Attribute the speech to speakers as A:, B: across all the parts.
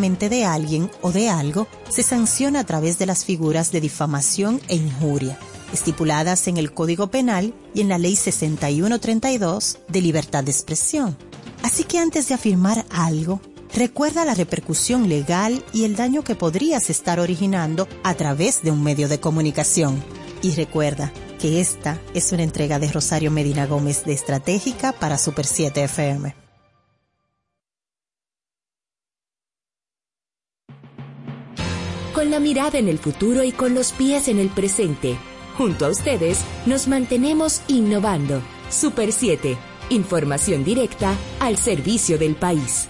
A: de alguien o de algo se sanciona a través de las figuras de difamación e injuria, estipuladas en el Código Penal y en la Ley 6132 de libertad de expresión. Así que antes de afirmar algo, recuerda la repercusión legal y el daño que podrías estar originando a través de un medio de comunicación. Y recuerda que esta es una entrega de Rosario Medina Gómez de Estratégica para Super 7 FM.
B: Con la mirada en el futuro y con los pies en el presente, junto a ustedes nos mantenemos innovando. Super 7, información directa al servicio del país.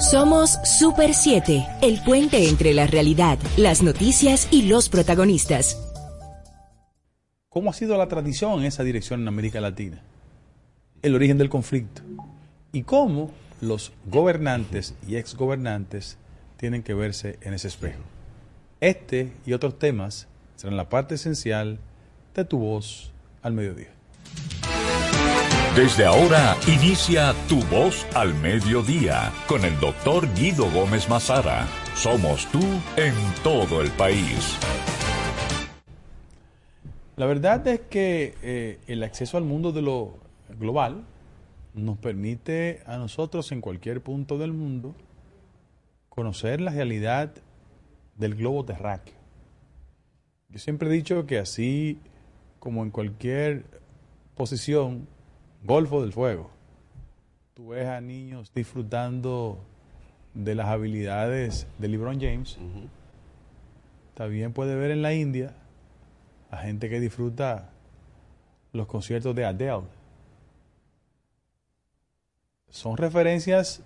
B: Somos Super 7, el puente entre la realidad, las noticias y los protagonistas.
C: ¿Cómo ha sido la tradición en esa dirección en América Latina? El origen del conflicto. Y cómo los gobernantes y exgobernantes tienen que verse en ese espejo. Este y otros temas serán la parte esencial de tu voz al mediodía.
D: Desde ahora inicia Tu Voz al Mediodía con el doctor Guido Gómez Mazara. Somos tú en todo el país.
C: La verdad es que eh, el acceso al mundo de lo global nos permite a nosotros en cualquier punto del mundo conocer la realidad del globo terráqueo. Yo siempre he dicho que así como en cualquier posición Golfo del Fuego. Tú ves a niños disfrutando de las habilidades de LeBron James. También puede ver en la India a gente que disfruta los conciertos de Adele. Son referencias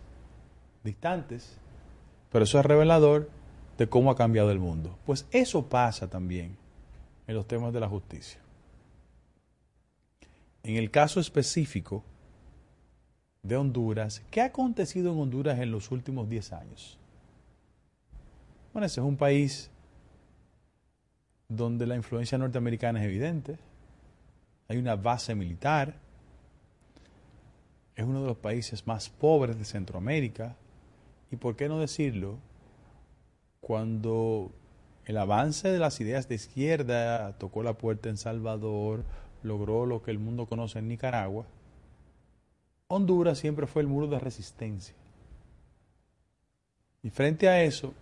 C: distantes, pero eso es revelador de cómo ha cambiado el mundo. Pues eso pasa también en los temas de la justicia. En el caso específico de Honduras, ¿qué ha acontecido en Honduras en los últimos 10 años? Bueno, ese es un país donde la influencia norteamericana es evidente, hay una base militar, es uno de los países más pobres de Centroamérica, y por qué no decirlo, cuando el avance de las ideas de izquierda tocó la puerta en Salvador, logró lo que el mundo conoce en Nicaragua, Honduras siempre fue el muro de resistencia. Y frente a eso,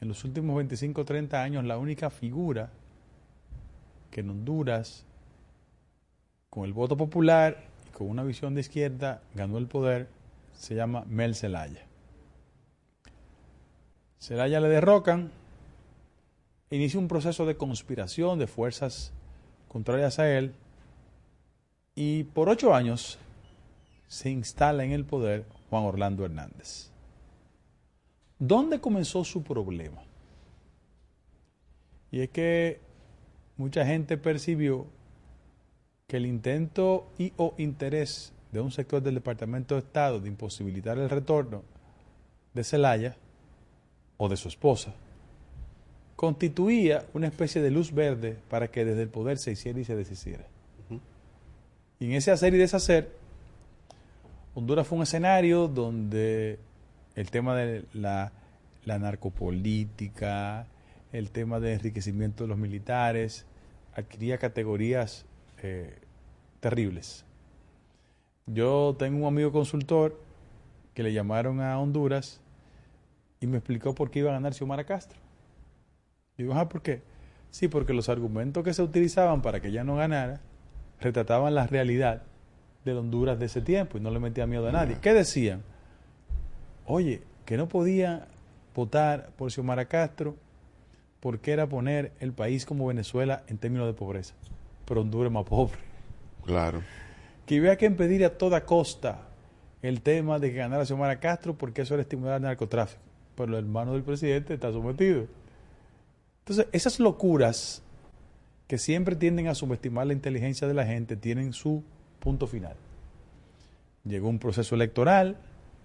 C: en los últimos 25 o 30 años, la única figura que en Honduras, con el voto popular y con una visión de izquierda, ganó el poder, se llama Mel Zelaya. Zelaya le derrocan, inicia un proceso de conspiración de fuerzas contrarias a él, y por ocho años se instala en el poder Juan Orlando Hernández. ¿Dónde comenzó su problema? Y es que mucha gente percibió que el intento y o interés de un sector del Departamento de Estado de imposibilitar el retorno de Zelaya o de su esposa constituía una especie de luz verde para que desde el poder se hiciera y se deshiciera. Y en ese hacer y deshacer, Honduras fue un escenario donde el tema de la, narcopolítica, el tema de enriquecimiento de los militares, adquiría categorías eh, terribles. Yo tengo un amigo consultor que le llamaron a Honduras y me explicó por qué iba a ganar Xiomara Castro. Digo, ah, ¿por qué? Sí, porque los argumentos que se utilizaban para que ella no ganara retrataban la realidad de Honduras de ese tiempo y no le metía miedo a nadie. ¿Qué decían? Oye, que no podía votar por Xiomara Castro porque era poner el país como Venezuela en términos de pobreza. Pero Honduras es más pobre.
E: Claro.
C: Que había que impedir a toda costa el tema de que ganara Xiomara Castro porque eso era estimular el narcotráfico. Pero el hermano del presidente está sometido. Entonces, esas locuras que siempre tienden a subestimar la inteligencia de la gente tienen su punto final. Llegó un proceso electoral,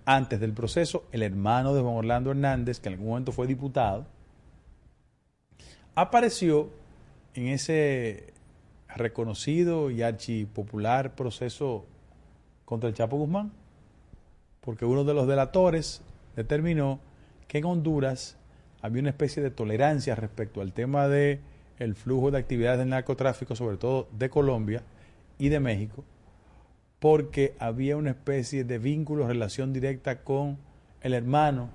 C: antes del proceso, el hermano de Juan Orlando Hernández, que en algún momento fue diputado, apareció en ese reconocido y archipopular proceso contra el Chapo Guzmán, porque uno de los delatores determinó que en Honduras había una especie de tolerancia respecto al tema de el flujo de actividades del narcotráfico, sobre todo de Colombia y de México, porque había una especie de vínculo, relación directa con el hermano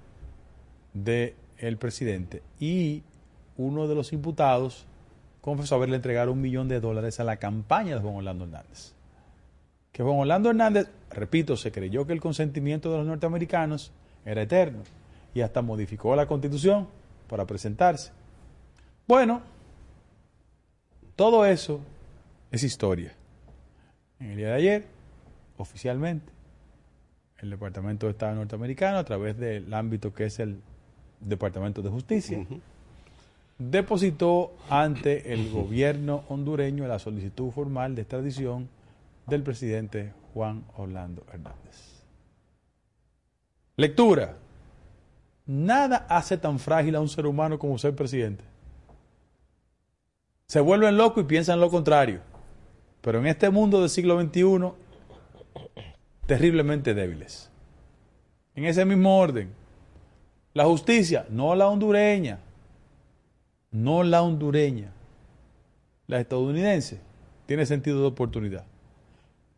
C: del presidente. Y uno de los imputados confesó haberle entregado un millón de dólares a la campaña de Juan Orlando Hernández. Que Juan Orlando Hernández, repito, se creyó que el consentimiento de los norteamericanos era eterno y hasta modificó la constitución para presentarse. Bueno, todo eso es historia. En el día de ayer, oficialmente, el Departamento de Estado norteamericano, a través del ámbito que es el Departamento de Justicia, depositó ante el gobierno hondureño la solicitud formal de extradición del presidente Juan Orlando Hernández. Lectura. Nada hace tan frágil a un ser humano como ser presidente. Se vuelven locos y piensan lo contrario. Pero en este mundo del siglo XXI, terriblemente débiles. En ese mismo orden, la justicia, no la hondureña, no la hondureña, la estadounidense, tiene sentido de oportunidad.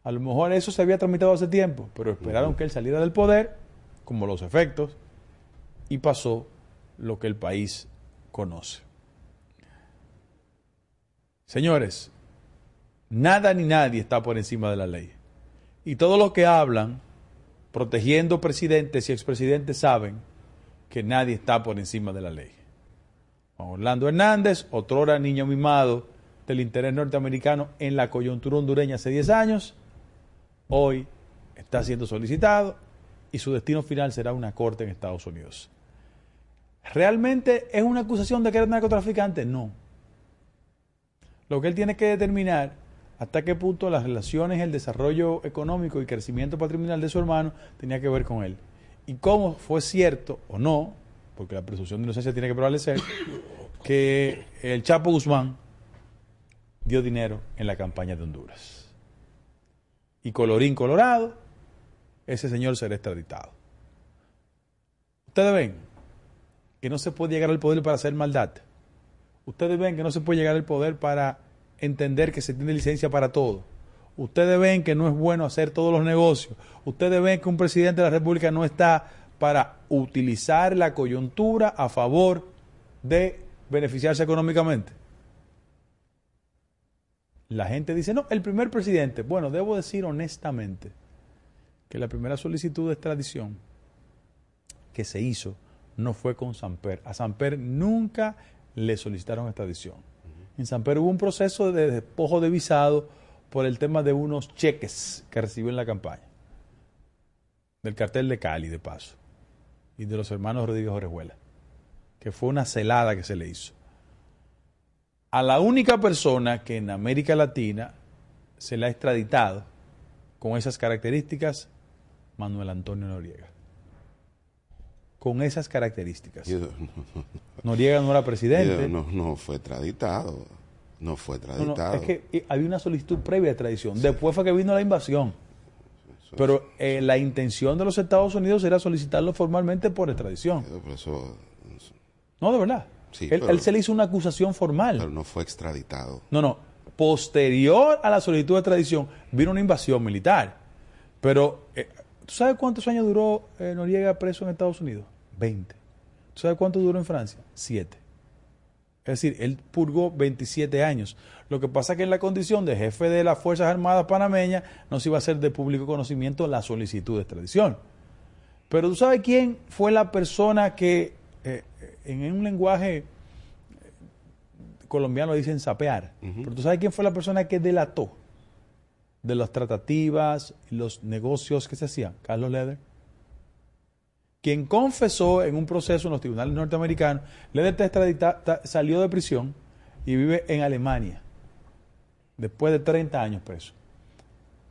C: A lo mejor eso se había tramitado hace tiempo, pero esperaron que él saliera del poder, como los efectos, y pasó lo que el país conoce. Señores, nada ni nadie está por encima de la ley. Y todos los que hablan protegiendo presidentes y expresidentes saben que nadie está por encima de la ley. Orlando Hernández, otrora niño mimado del interés norteamericano en la coyuntura hondureña hace 10 años, hoy está siendo solicitado y su destino final será una corte en Estados Unidos. ¿Realmente es una acusación de que era narcotraficante? No. Lo que él tiene que determinar hasta qué punto las relaciones, el desarrollo económico y crecimiento patrimonial de su hermano tenía que ver con él. Y cómo fue cierto o no, porque la presunción de inocencia tiene que prevalecer, que el Chapo Guzmán dio dinero en la campaña de Honduras. Y colorín colorado, ese señor será extraditado. Ustedes ven que no se puede llegar al poder para hacer maldad. Ustedes ven que no se puede llegar al poder para entender que se tiene licencia para todo. Ustedes ven que no es bueno hacer todos los negocios. Ustedes ven que un presidente de la República no está para utilizar la coyuntura a favor de beneficiarse económicamente. La gente dice, no, el primer presidente. Bueno, debo decir honestamente que la primera solicitud de extradición que se hizo no fue con Samper. A Samper nunca le solicitaron extradición. En Samper hubo un proceso de despojo de visado por el tema de unos cheques que recibió en la campaña. Del cartel de Cali, de paso. Y de los hermanos Rodríguez Orejuela. Que fue una celada que se le hizo. A la única persona que en América Latina se le ha extraditado con esas características, Manuel Antonio Noriega con esas características. Noriega no era presidente.
E: No, no fue traditado. No fue traditado.
C: es que eh, había una solicitud previa de tradición. Después fue que vino la invasión. Pero eh, la intención de los Estados Unidos era solicitarlo formalmente por extradición. no, de verdad. él, se le hizo una acusación formal.
E: Pero no fue extraditado.
C: No, no. Posterior a la solicitud de extradición vino una invasión militar. Pero, eh, ¿tú sabes cuántos años duró Noriega preso en Estados Unidos? 20. ¿Tú sabes cuánto duró en Francia? 7. Es decir, él purgó 27 años. Lo que pasa es que en la condición de jefe de las Fuerzas Armadas panameñas no se iba a hacer de público conocimiento la solicitud de extradición. Pero tú sabes quién fue la persona que, eh, en un lenguaje eh, colombiano dicen sapear, pero tú sabes quién fue la persona que delató, de las tratativas y los negocios que se hacían? Carlos Leder. Quien confesó en un proceso en los tribunales norteamericanos, extradita- ta- salió de prisión y vive en Alemania, después de 30 años preso,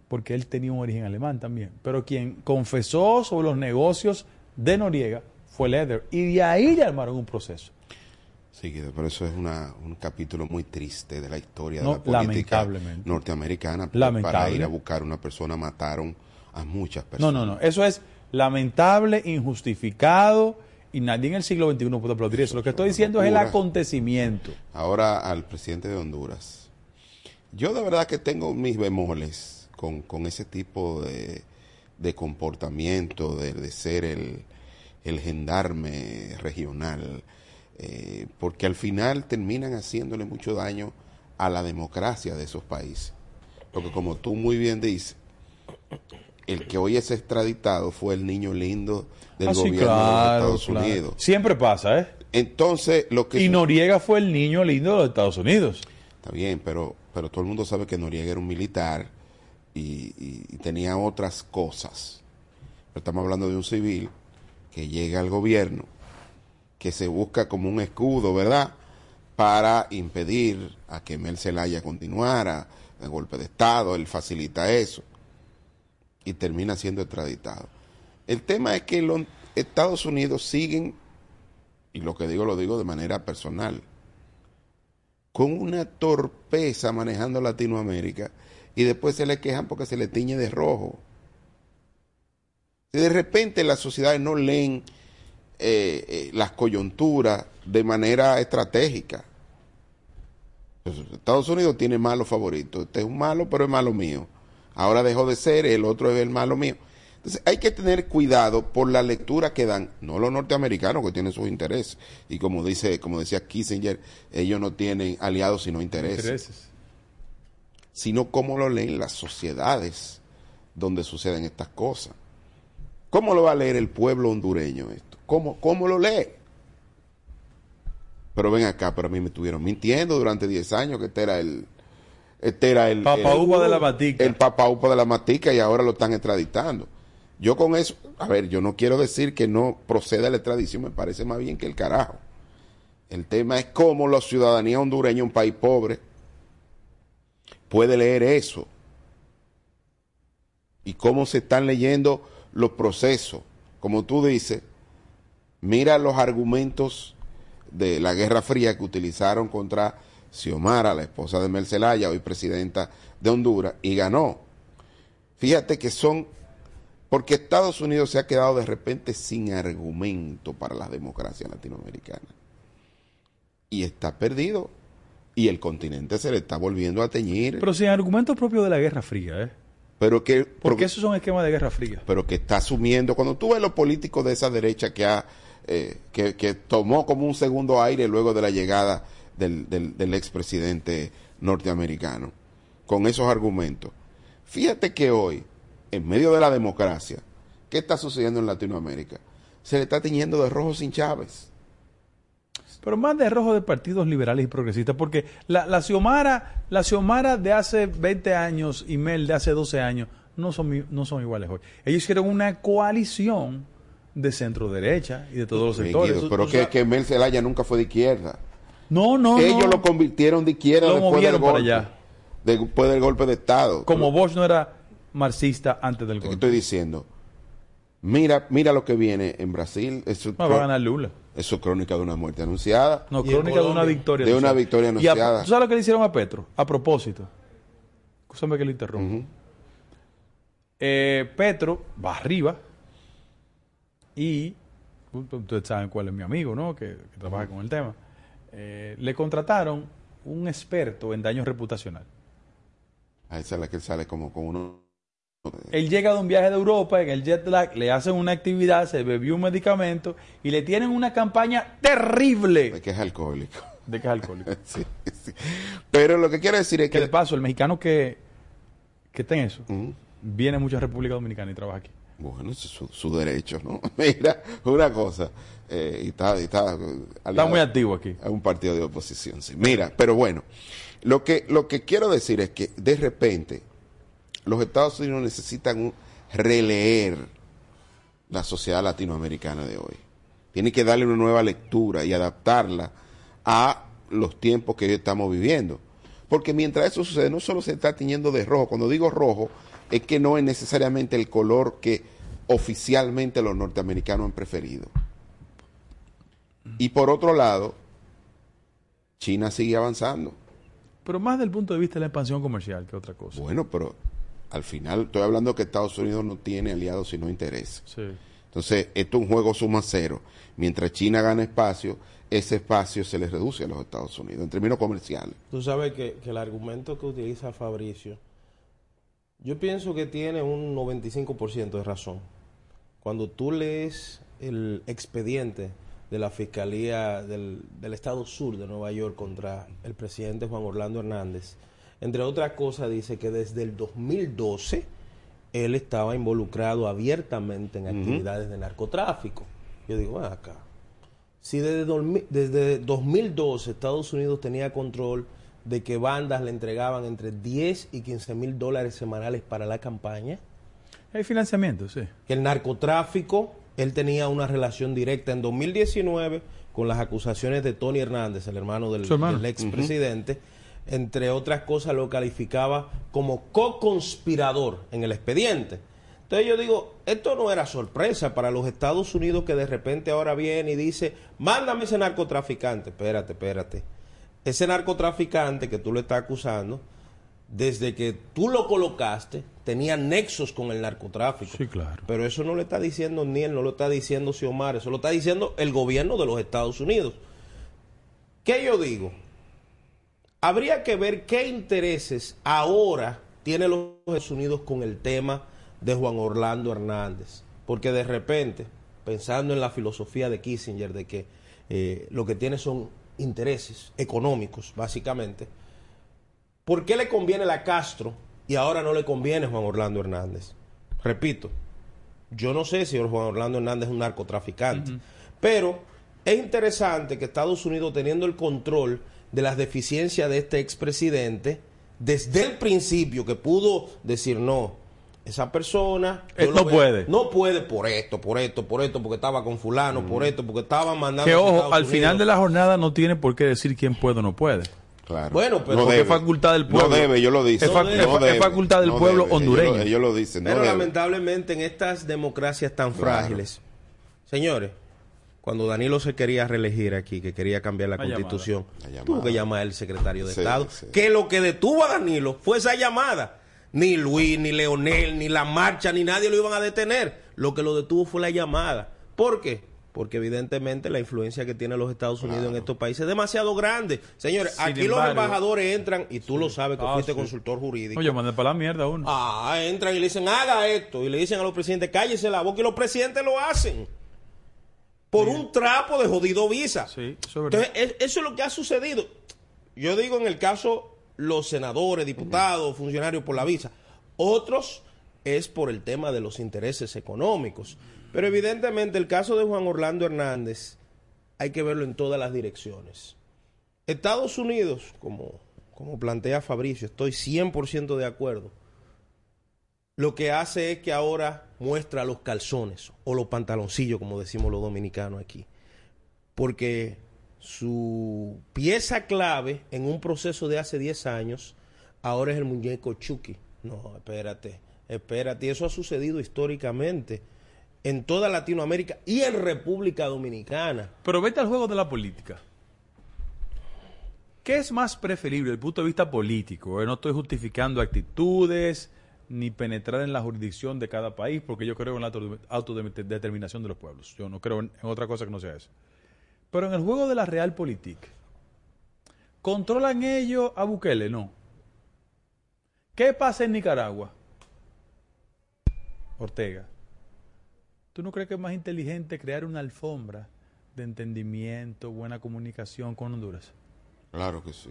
C: porque él tenía un origen alemán también. Pero quien confesó sobre los negocios de Noriega fue Leder, y de ahí le armaron un proceso.
E: Sí, Guido, pero eso es una, un capítulo muy triste de la historia
C: No,
E: de la política norteamericana.
C: Lamentable.
E: Para ir a buscar una persona mataron a muchas
C: No,
E: personas.
C: no, no. Eso es lamentable, injustificado y nadie en el siglo XXI puede aplaudir eso. Lo que estoy diciendo es el acontecimiento.
E: Ahora al presidente de Honduras. Yo de verdad que tengo mis bemoles con, con ese tipo de, de comportamiento, de, de ser el, el gendarme regional, eh, porque al final terminan haciéndole mucho daño a la democracia de esos países. Porque como tú muy bien dices, el que hoy es extraditado fue el niño lindo del
C: Ah, sí,
E: gobierno de Estados
C: claro.
E: Unidos.
C: Siempre pasa, ¿eh?
E: Entonces, lo que
C: Y Noriega fue el niño lindo de los Estados Unidos.
E: Está bien, pero, pero todo el mundo sabe que Noriega era un militar y, y- y tenía otras cosas. Pero estamos hablando de un civil que llega al gobierno, que se busca como un escudo, ¿verdad? Para impedir a que Mel Zelaya continuara el golpe de Estado, él facilita eso y termina siendo extraditado. El tema es que los Estados Unidos siguen, y lo que digo lo digo de manera personal, con una torpeza manejando Latinoamérica y después se le quejan porque se le tiñe de rojo. Si de repente las sociedades no leen eh, eh, las coyunturas de manera estratégica. Pues, Estados Unidos tiene malos favoritos. Este es un malo, pero es malo mío. Ahora dejó de ser, el otro es el malo mío. Entonces hay que tener cuidado por la lectura que dan, no los norteamericanos que tienen sus intereses. Y como dice, como decía Kissinger, ellos no tienen aliados sino intereses.
C: Intereses.
E: Sino cómo lo leen las sociedades donde suceden estas cosas. ¿Cómo lo va a leer el pueblo hondureño esto? ¿Cómo, cómo lo lee? Pero ven acá, pero a mí me estuvieron mintiendo durante 10 años que este era el... Este era el...
C: Papa Upa de la Matica.
E: el Papa Upa de la Matica y ahora lo están extraditando. Yo con eso, a ver, yo no quiero decir que no proceda la extradición, me parece más bien que el carajo. El tema es cómo la ciudadanía hondureña, un país pobre, puede leer eso. Y cómo se están leyendo los procesos. Como tú dices, mira los argumentos de la Guerra Fría que utilizaron contra Xiomara, la esposa de Mel Zelaya, hoy presidenta de Honduras, y ganó. Fíjate que son, porque Estados Unidos se ha quedado de repente sin argumento para la democracia latinoamericana. Y está perdido. Y el continente se le está volviendo a teñir.
C: Pero sin argumentos propios de la Guerra Fría, ¿eh?
E: Pero que,
C: Porque esos son esquemas de Guerra Fría.
E: pero que está asumiendo, cuando tú ves los políticos de esa derecha que ha, eh, que, que tomó como un segundo aire luego de la llegada del, del, del expresidente norteamericano, con esos argumentos. Fíjate que hoy, en medio de la democracia, ¿qué está sucediendo en Latinoamérica? Se le está tiñendo de rojo sin Chávez.
C: Pero más de rojo de partidos liberales y progresistas, porque la, la Xiomara, la Xiomara de hace 20 años y Mel de hace 12 años no son, no son iguales hoy. Ellos hicieron una coalición de centro derecha y de todos los sectores.
E: Pero que, que Mel Zelaya nunca fue de izquierda.
C: No, no,
E: Ellos
C: no.
E: lo convirtieron de izquierda
C: Lo
E: después del
C: movieron para
E: golpe.
C: allá.
E: Después del golpe de Estado.
C: Como Bosch no era marxista antes del
E: ¿Qué
C: golpe.
E: estoy diciendo? Mira, mira lo que viene en Brasil. Es su,
C: No, va a ganar Lula.
E: es su crónica de una muerte anunciada.
C: No, crónica de una victoria.
E: de una
C: anunciada.
E: victoria
C: Y a-
E: anunciada.
C: ¿Tú sabes lo que le hicieron a Petro? A propósito. Escúchame que le interrumpa.
E: Ujú.
C: Eh, Petro va arriba y ustedes saben cuál es mi amigo, ¿no? Que, que trabaja con el tema. Eh, le contrataron un experto en daño reputacional.
E: A esa es la que él sale como con uno.
C: Él llega de un viaje de Europa, en el jet lag, le hacen una actividad, se bebió un medicamento y le tienen una campaña terrible
E: de que es alcohólico.
C: de que es alcohólico.
E: Sí, sí. Pero lo que quiero decir es
C: Que de
E: que.
C: paso, el mexicano que, que está en eso, viene mucho a República Dominicana y trabaja aquí.
E: Bueno, su, su derecho, ¿no? Mira, una cosa. eh, y está, y está,
C: Está muy activo aquí.
E: a un partido de oposición, sí. Mira, pero bueno, lo que, lo que quiero decir es que de repente los Estados Unidos necesitan un- releer la sociedad latinoamericana de hoy. Tienen que darle una nueva lectura y adaptarla a los tiempos que hoy estamos viviendo. Porque mientras eso sucede, no solo se está tiñendo de rojo. Cuando digo rojo, es que no es necesariamente el color que oficialmente los norteamericanos han preferido. Y por otro lado, China sigue avanzando.
C: Pero más del punto de vista de la expansión comercial que otra cosa.
E: Bueno, pero al final estoy hablando que Estados Unidos no tiene aliados sino intereses.
C: Sí.
E: Entonces, esto es un juego suma cero. Mientras China gana espacio, ese espacio se le reduce a los Estados Unidos en términos comerciales.
F: Tú sabes que, que el argumento que utiliza Fabricio, yo pienso que tiene un 95% de razón. Cuando tú lees el expediente de la Fiscalía del, del Estado Sur de Nueva York contra el presidente Juan Orlando Hernández, entre otras cosas dice que desde el 2012 él estaba involucrado abiertamente en actividades de narcotráfico. Yo digo, "Ven acá, si desde, desde 2012 Estados Unidos tenía control de que bandas le entregaban entre 10 y 15 mil dólares semanales para la campaña,
C: Hay financiamiento, sí.
F: que el narcotráfico, él tenía una relación directa en 2019 con las acusaciones de Tony Hernández, el hermano del, del expresidente, entre otras cosas lo calificaba como co-conspirador en el expediente. Entonces yo digo, esto no era sorpresa para los Estados Unidos que de repente ahora viene y dice, mándame ese narcotraficante. Espérate, espérate. Ese narcotraficante que tú le estás acusando, desde que tú lo colocaste, tenía nexos con el narcotráfico.
C: Sí, claro.
F: Pero eso no lo está diciendo ni él, no lo está diciendo Xiomara, eso lo está diciendo el gobierno de los Estados Unidos. ¿Qué yo digo? Habría que ver qué intereses ahora tiene los Estados Unidos con el tema de Juan Orlando Hernández. Porque de repente, pensando en la filosofía de Kissinger, de que eh, lo que tiene son intereses económicos, básicamente, ¿por qué le conviene la Castro y ahora no le conviene Juan Orlando Hernández? Repito, yo no sé si Juan Orlando Hernández es un narcotraficante, pero es interesante que Estados Unidos, teniendo el control de las deficiencias de este expresidente, desde el principio que pudo decir no, esa persona
C: no
F: veo-
C: puede.
F: no puede por esto, por esto, por esto, porque estaba con fulano, por esto, porque estaba mandando
C: Que
F: a
C: ojo, al final de la jornada no tiene por qué decir quién puede o no puede.
E: Claro.
F: Bueno, pero-
E: no debe.
C: es facultad del pueblo.
E: No debe, yo lo dije.
C: Es fac- es fa- es facultad del pueblo hondureño.
E: Ellos, lo- ellos lo dicen. no
F: Pero
E: debe.
F: lamentablemente en estas democracias tan
E: Claro.
F: frágiles, señores, cuando Danilo se quería reelegir aquí, que quería cambiar la
C: La
F: constitución,
E: llamada.
F: tuvo que llamar al secretario de
E: Sí,
F: Estado,
E: sí.
F: que lo que detuvo a Danilo fue esa llamada. Ni Luis, ni Leonel, ni la marcha, ni nadie lo iban a detener. Lo que lo detuvo fue la llamada. ¿Por qué? Porque evidentemente la influencia que tienen los Estados Unidos en estos países es demasiado grande. Señores,
C: Sin
F: aquí los embajadores entran, y tú lo sabes que
C: Ah,
F: fuiste
C: sí.
F: consultor jurídico.
C: Oye, mandé para la mierda uno.
F: Ah, entran y le dicen, haga esto. Y le dicen a los presidentes, cállese la boca. Y los presidentes lo hacen. Por un trapo de jodido visa.
C: Sí, eso es verdad.
F: Entonces, es- eso es lo que ha sucedido. Yo digo en el caso, los senadores, diputados, funcionarios por la visa. Otros es por el tema de los intereses económicos. Pero evidentemente el caso de Juan Orlando Hernández hay que verlo en todas las direcciones. Estados Unidos, como, como plantea Fabricio, estoy 100% de acuerdo. Lo que hace es que ahora muestra los calzones o los pantaloncillos, como decimos los dominicanos aquí. Porque su pieza clave en un proceso de hace 10 años ahora es el muñeco Chucky. No, espérate, espérate. Eso ha sucedido históricamente en toda Latinoamérica y en República Dominicana.
C: Pero vete al juego de la política. ¿Qué es más preferible desde el punto de vista político? Eh, No estoy justificando actitudes ni penetrar en la jurisdicción de cada país, porque yo creo en la auto- autodeterminación de los pueblos. Yo no creo en otra cosa que no sea eso. Pero en el juego de la realpolitik, ¿controlan ellos a Bukele? No. ¿Qué pasa en Nicaragua? Ortega. ¿Tú no crees que es más inteligente crear una alfombra de entendimiento, buena comunicación con Honduras?
E: Claro que sí.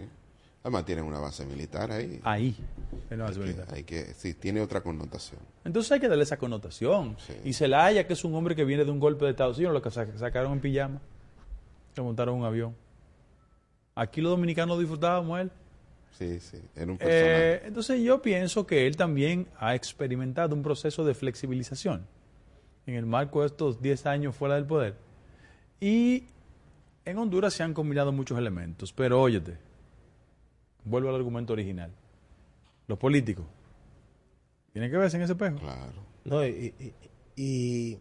E: Además tienen una base militar ahí.
C: Ahí, en la
E: Hay
C: base
E: que-
C: militar.
E: hay que, sí, tiene otra connotación.
C: Entonces hay que darle esa connotación.
E: Sí.
C: Y Zelaya, que es un hombre que viene de un golpe de Estados Unidos, lo que sa- sacaron en pijama, le montaron un avión. Aquí los dominicanos disfrutábamos él.
E: Sí, sí, era un personaje.
C: Eh, entonces yo pienso que él también ha experimentado un proceso de flexibilización en el marco de estos 10 años fuera del poder. Y en Honduras se han combinado muchos elementos, pero óyete, vuelvo al argumento original. Los políticos tienen que verse en ese espejo.
E: Claro.
F: No, y, y- y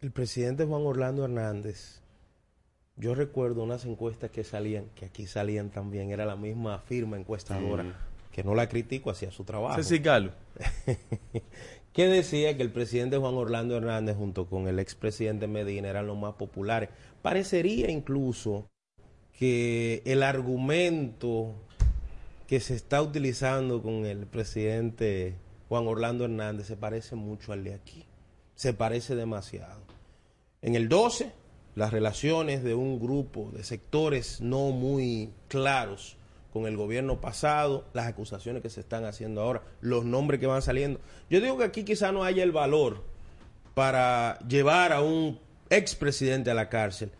F: el presidente Juan Orlando Hernández, yo recuerdo unas encuestas que salían, que aquí salían también, era la misma firma encuestadora, que no la critico, hacía su trabajo.
C: Ceci Carlos,
F: que decía que el presidente Juan Orlando Hernández junto con el expresidente Medina eran los más populares. Parecería incluso que el argumento que se está utilizando con el presidente Juan Orlando Hernández se parece mucho al de aquí. Se parece demasiado. En el 12, las relaciones de un grupo de sectores no muy claros con el gobierno pasado, las acusaciones que se están haciendo ahora, los nombres que van saliendo. Yo digo que aquí quizá no haya el valor para llevar a un expresidente a la cárcel,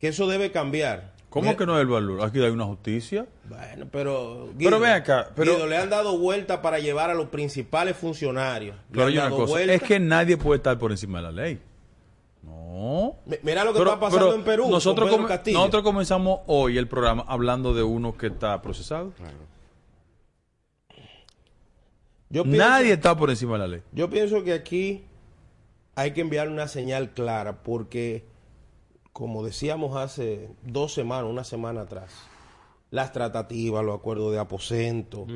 F: que eso debe cambiar.
C: ¿cómo
F: Mira-
C: que no es el valor? Aquí hay una justicia.
F: Bueno, pero...
C: Pero ven acá, pero-
F: Guido, le han dado vuelta para llevar a los principales funcionarios.
C: Pero hay una cosa,
F: vuelta.
C: es que nadie puede estar por encima de la ley. No.
F: Mira lo que
C: Pero-
F: está pasando
C: pero
F: en Perú.
C: Nosotros,
F: Castillo.
C: nosotros comenzamos hoy el programa hablando de uno que está procesado.
E: claro.
F: Yo pienso-
C: Nadie está por encima de la ley.
F: Yo pienso que aquí hay que enviar una señal clara porque, como decíamos hace dos semanas, una semana atrás, las tratativas, los acuerdos de aposento,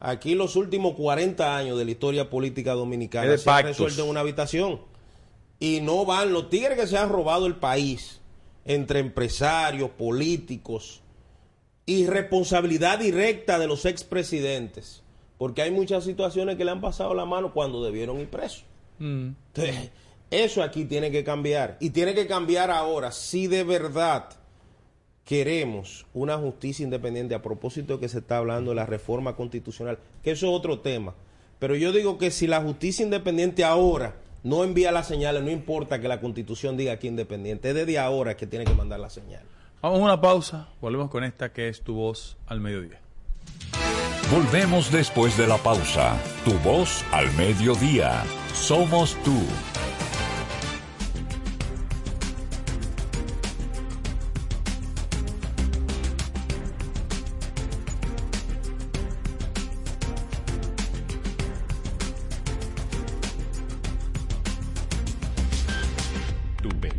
F: aquí los últimos 40 años de la historia política dominicana se han
C: pactos.
F: resuelto en una habitación. Y no van los tigres que se han robado el país entre empresarios, políticos y responsabilidad directa de los expresidentes. Porque hay muchas situaciones que le han pasado la mano cuando debieron ir presos.
C: Mm.
F: Entonces, eso aquí tiene que cambiar. Y tiene que cambiar ahora si de verdad queremos una justicia independiente a propósito de que se está hablando de la reforma constitucional, que eso es otro tema. Pero yo digo que si la justicia independiente ahora no envía las señales, no importa que la constitución diga que independiente, es desde ahora que tiene que mandar la señal.
C: Vamos a una pausa. Volvemos con esta que es tu voz al mediodía.
D: Volvemos después de la pausa. Tu voz al mediodía. Somos tú.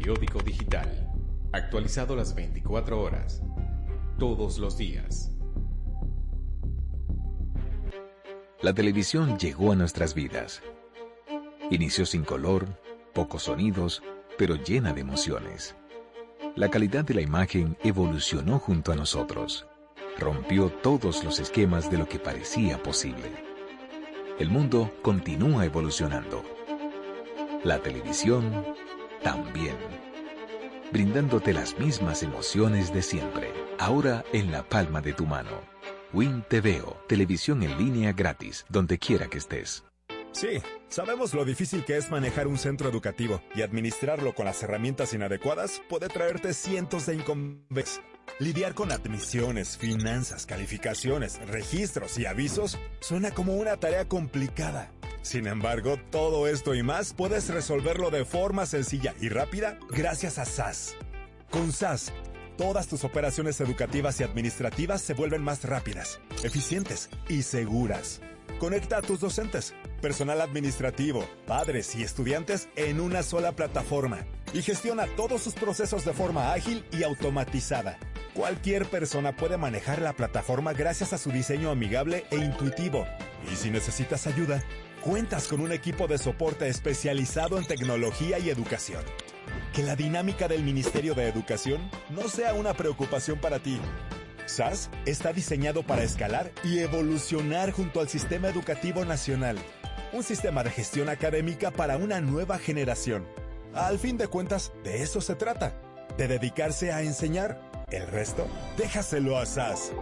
G: Periódico digital. Actualizado las 24 horas. Todos los días.
H: La televisión llegó a nuestras vidas. Inició sin color, pocos sonidos, pero llena de emociones. La calidad de la imagen evolucionó junto a nosotros. Rompió todos los esquemas de lo que parecía posible. El mundo continúa evolucionando. La televisión también. Brindándote las mismas emociones de siempre, ahora en la palma de tu mano. Win TVO, televisión en línea gratis, donde quiera que estés.
I: Sí, sabemos lo difícil que es manejar un centro educativo y administrarlo con las herramientas inadecuadas puede traerte cientos de inconvenientes. Lidiar con admisiones, finanzas, calificaciones, registros y avisos suena como una tarea complicada. Sin embargo, todo esto y más puedes resolverlo de forma sencilla y rápida gracias a SAS. Con SAS, todas tus operaciones educativas y administrativas se vuelven más rápidas, eficientes y seguras. Conecta a tus docentes, personal administrativo, padres y estudiantes en una sola plataforma y gestiona todos sus procesos de forma ágil y automatizada. Cualquier persona puede manejar la plataforma gracias a su diseño amigable e intuitivo. Y si necesitas ayuda, cuentas con un equipo de soporte especializado en tecnología y educación. Que la dinámica del Ministerio de Educación no sea una preocupación para ti. SAS está diseñado para escalar y evolucionar junto al sistema educativo nacional. Un sistema de gestión académica para una nueva generación. Al fin de cuentas, de eso se trata. De dedicarse a enseñar. El resto, déjaselo a SAS.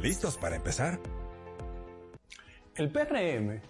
I: ¿Listos para empezar?
J: El PRM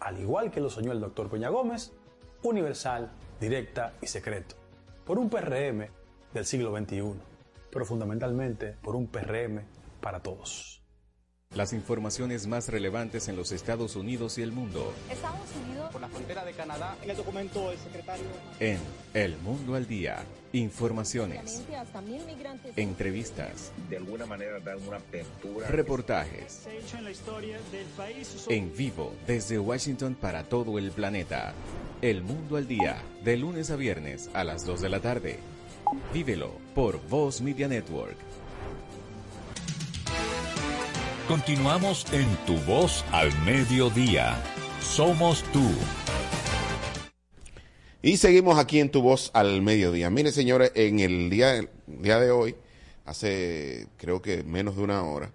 J: al igual que lo soñó el doctor Peña Gómez, universal, directa y secreto, por un PRM del siglo XXI, pero fundamentalmente por un PRM para todos.
G: Las informaciones más relevantes en los Estados Unidos y el mundo.
K: Estados Unidos.
L: Por la frontera de Canadá. En el documento del secretario.
G: En El Mundo al Día. Informaciones. Entrevistas.
M: De alguna manera dar una apertura.
G: Reportajes.
N: En, la historia del país.
G: en vivo desde Washington para todo el planeta. El Mundo al Día. De lunes a viernes a las 2 de la tarde. Vívelo por Voz Media Network.
D: Continuamos en Tu Voz al Mediodía. Somos tú.
E: Y seguimos aquí en Tu Voz al Mediodía. Mire, señores, en el día, día de hoy, hace creo que menos de una hora,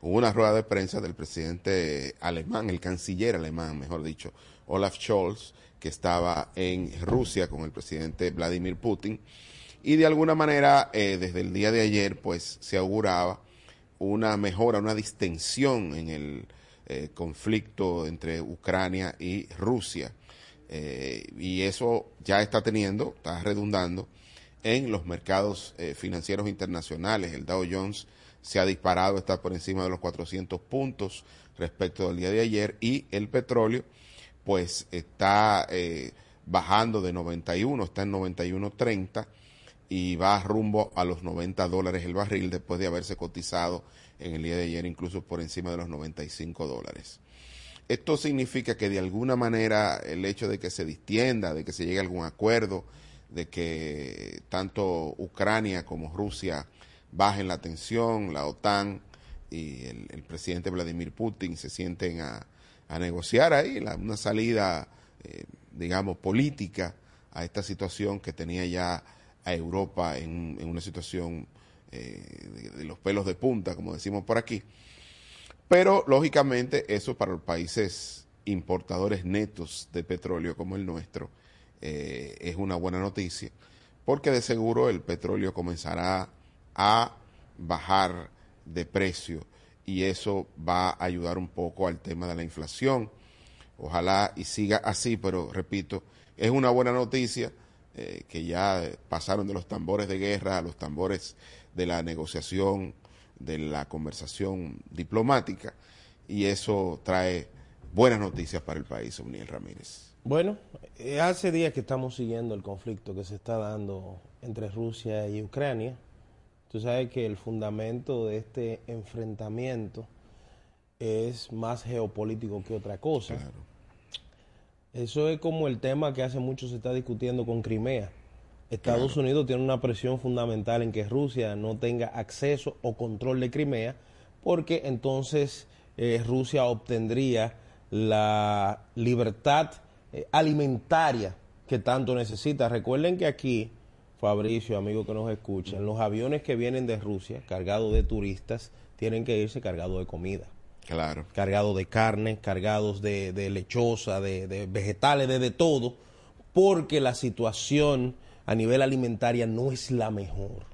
E: hubo una rueda de prensa del presidente alemán, el canciller alemán, mejor dicho, Olaf Scholz, que estaba en Rusia con el presidente Vladimir Putin. Y de alguna manera, eh, desde el día de ayer, pues se auguraba una mejora, una distensión en el eh, conflicto entre Ucrania y Rusia. Eh, y eso ya está teniendo, está redundando en los mercados eh, financieros internacionales. El Dow Jones se ha disparado, está por encima de los 400 puntos respecto del día de ayer y el petróleo pues está bajando de 91, está en 91.30 y va rumbo a los 90 dólares el barril después de haberse cotizado en el día de ayer incluso por encima de los 95 dólares. Esto significa que de alguna manera el hecho de que se distienda, de que se llegue a algún acuerdo, de que tanto Ucrania como Rusia bajen la tensión, la OTAN y el, presidente Vladimir Putin se sienten a, negociar ahí una salida, eh, digamos, política a esta situación que tenía ya a Europa en, una situación eh, de, los pelos de punta, como decimos por aquí. Pero, lógicamente, eso para los países importadores netos de petróleo como el nuestro eh, es una buena noticia, porque de seguro el petróleo comenzará a bajar de precio y eso va a ayudar un poco al tema de la inflación. Ojalá y siga así, pero repito, es una buena noticia eh, que ya pasaron de los tambores de guerra a los tambores de la negociación, de la conversación diplomática, y eso trae buenas noticias para el país, Uniel Ramírez.
F: Bueno, eh, hace días que estamos siguiendo el conflicto que se está dando entre Rusia y Ucrania. Tú sabes que el fundamento de este enfrentamiento es más geopolítico que otra cosa. Eso es como el tema que hace mucho se está discutiendo con Crimea. Estados Unidos tiene una presión fundamental en que Rusia no tenga acceso o control de Crimea, porque entonces eh, Rusia obtendría la libertad eh, alimentaria que tanto necesita. Recuerden que aquí, Fabricio, amigo que nos escuchan, los aviones que vienen de Rusia cargados de turistas tienen que irse cargados de comida.
E: Claro.
F: Cargados de carne, cargados de, lechosa, de, vegetales, de, de todo, porque la situación a nivel alimentaria no es la mejor.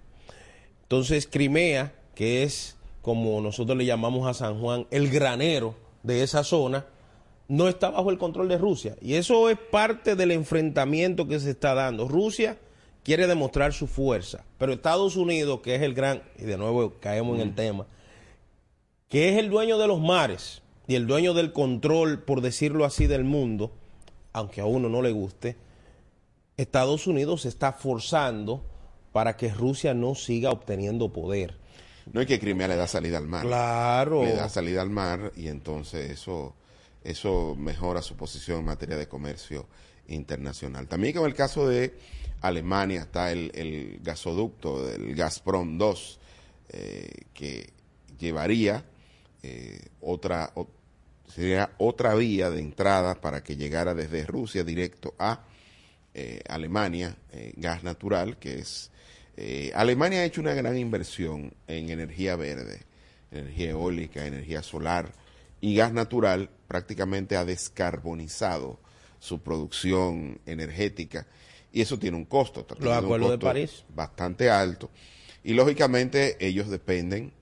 F: Entonces, Crimea, que es como nosotros le llamamos a San Juan, el granero de esa zona, no está bajo el control de Rusia. Y eso es parte del enfrentamiento que se está dando. Rusia quiere demostrar su fuerza, pero Estados Unidos, que es el gran, y de nuevo caemos en el tema, que es el dueño de los mares y el dueño del control, por decirlo así, del mundo, aunque a uno no le guste, Estados Unidos se está forzando para que Rusia no siga obteniendo poder.
E: No es que Crimea le da salida al mar.
F: Claro.
E: Le da salida al mar y entonces eso, eso mejora su posición en materia de comercio internacional. También con el caso de Alemania está el, gasoducto del Gazprom 2 eh, que llevaría eh, otra, sería otra vía de entrada para que llegara desde Rusia directo a eh, Alemania, eh, gas natural, que es... Alemania ha hecho una gran inversión en energía verde, energía eólica, energía solar, y gas natural prácticamente ha descarbonizado su producción energética y eso tiene un costo.
F: Los acuerdos de París.
E: Bastante alto. Y lógicamente ellos dependen,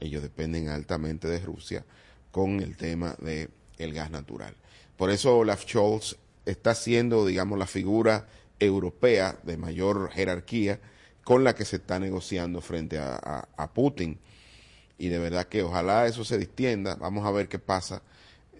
E: ellos dependen altamente de Rusia con el tema de el gas natural. Por eso Olaf Scholz está siendo, digamos, la figura europea de mayor jerarquía con la que se está negociando frente a, Putin. Y de verdad que ojalá eso se distienda. Vamos a ver qué pasa.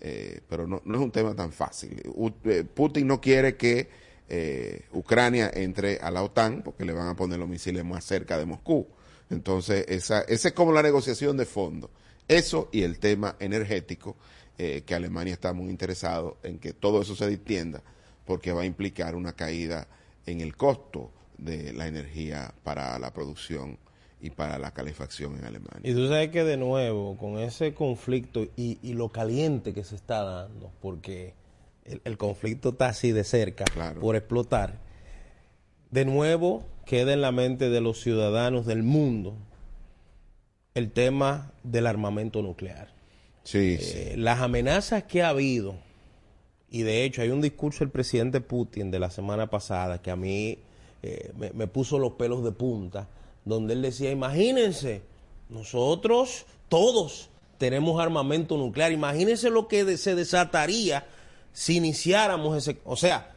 E: Eh, pero no, es un tema tan fácil. Eh, Putin no quiere que eh, Ucrania entre a la OTAN porque le van a poner los misiles más cerca de Moscú. Entonces, esa, esa es como la negociación de fondo. Eso y el tema energético, eh, que Alemania está muy interesado en que todo eso se distienda porque va a implicar una caída en el costo de la energía para la producción y para la calefacción en Alemania.
F: Y tú sabes que de nuevo, con ese conflicto y, y lo caliente que se está dando, porque el, el conflicto está así de cerca por explotar, de nuevo queda en la mente de los ciudadanos del mundo el tema del armamento nuclear.
E: Sí,
F: Eh, Las amenazas que ha habido, y de hecho hay un discurso del presidente Putin de la semana pasada que a mí eh, me, me puso los pelos de punta, donde él decía, imagínense, nosotros todos tenemos armamento nuclear, imagínense lo que de- se desataría si iniciáramos ese... O sea,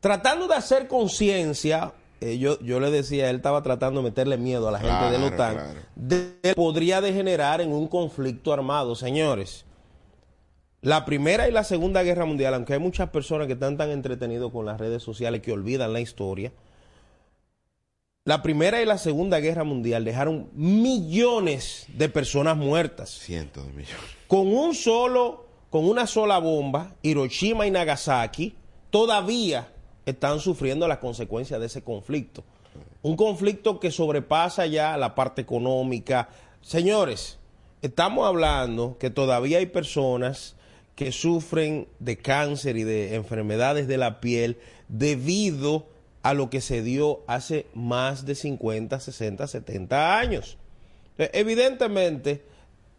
F: tratando de hacer conciencia, eh, yo, yo le decía, él estaba tratando de meterle miedo a la gente de la OTAN,
E: claro.
F: de- podría degenerar en un conflicto armado. Señores, la Primera y la Segunda Guerra Mundial, aunque hay muchas personas que están tan entretenidos con las redes sociales que olvidan la historia, la Primera y la Segunda Guerra Mundial dejaron millones de personas muertas.
E: Cientos de millones.
F: Con un solo, con una sola bomba, Hiroshima y Nagasaki todavía están sufriendo las consecuencias de ese conflicto. Un conflicto que sobrepasa ya la parte económica. Señores, estamos hablando que todavía hay personas que sufren de cáncer y de enfermedades de la piel debido a lo que se dio hace más de 50, 60, 70 años. Eh, Evidentemente,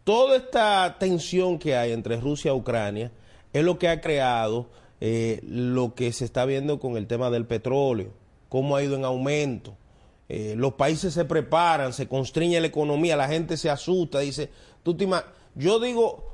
F: toda esta tensión que hay entre Rusia y Ucrania es lo que ha creado eh, lo que se está viendo con el tema del petróleo, cómo ha ido en aumento. Eh, los países se preparan, se constriñe la economía, la gente se asusta, dice, tú te yo digo,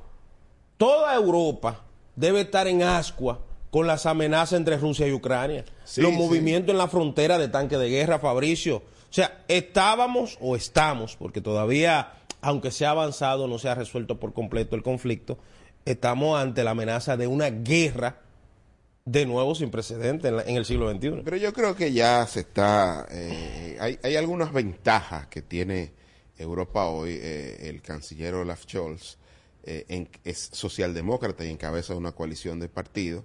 F: toda Europa debe estar en ascua con las amenazas entre Rusia y Ucrania.
E: Sí,
F: los
E: sí.
F: movimientos en la frontera de tanque de guerra, Fabricio. O sea, estábamos o estamos, porque todavía, aunque se ha avanzado, no se ha resuelto por completo el conflicto, estamos ante la amenaza de una guerra de nuevo sin precedentes en, la- en el siglo XXI.
E: Pero yo creo que ya se está. eh, hay, algunas ventajas que tiene Europa hoy. eh, el canciller Olaf Scholz eh, es socialdemócrata y encabeza una coalición de partidos.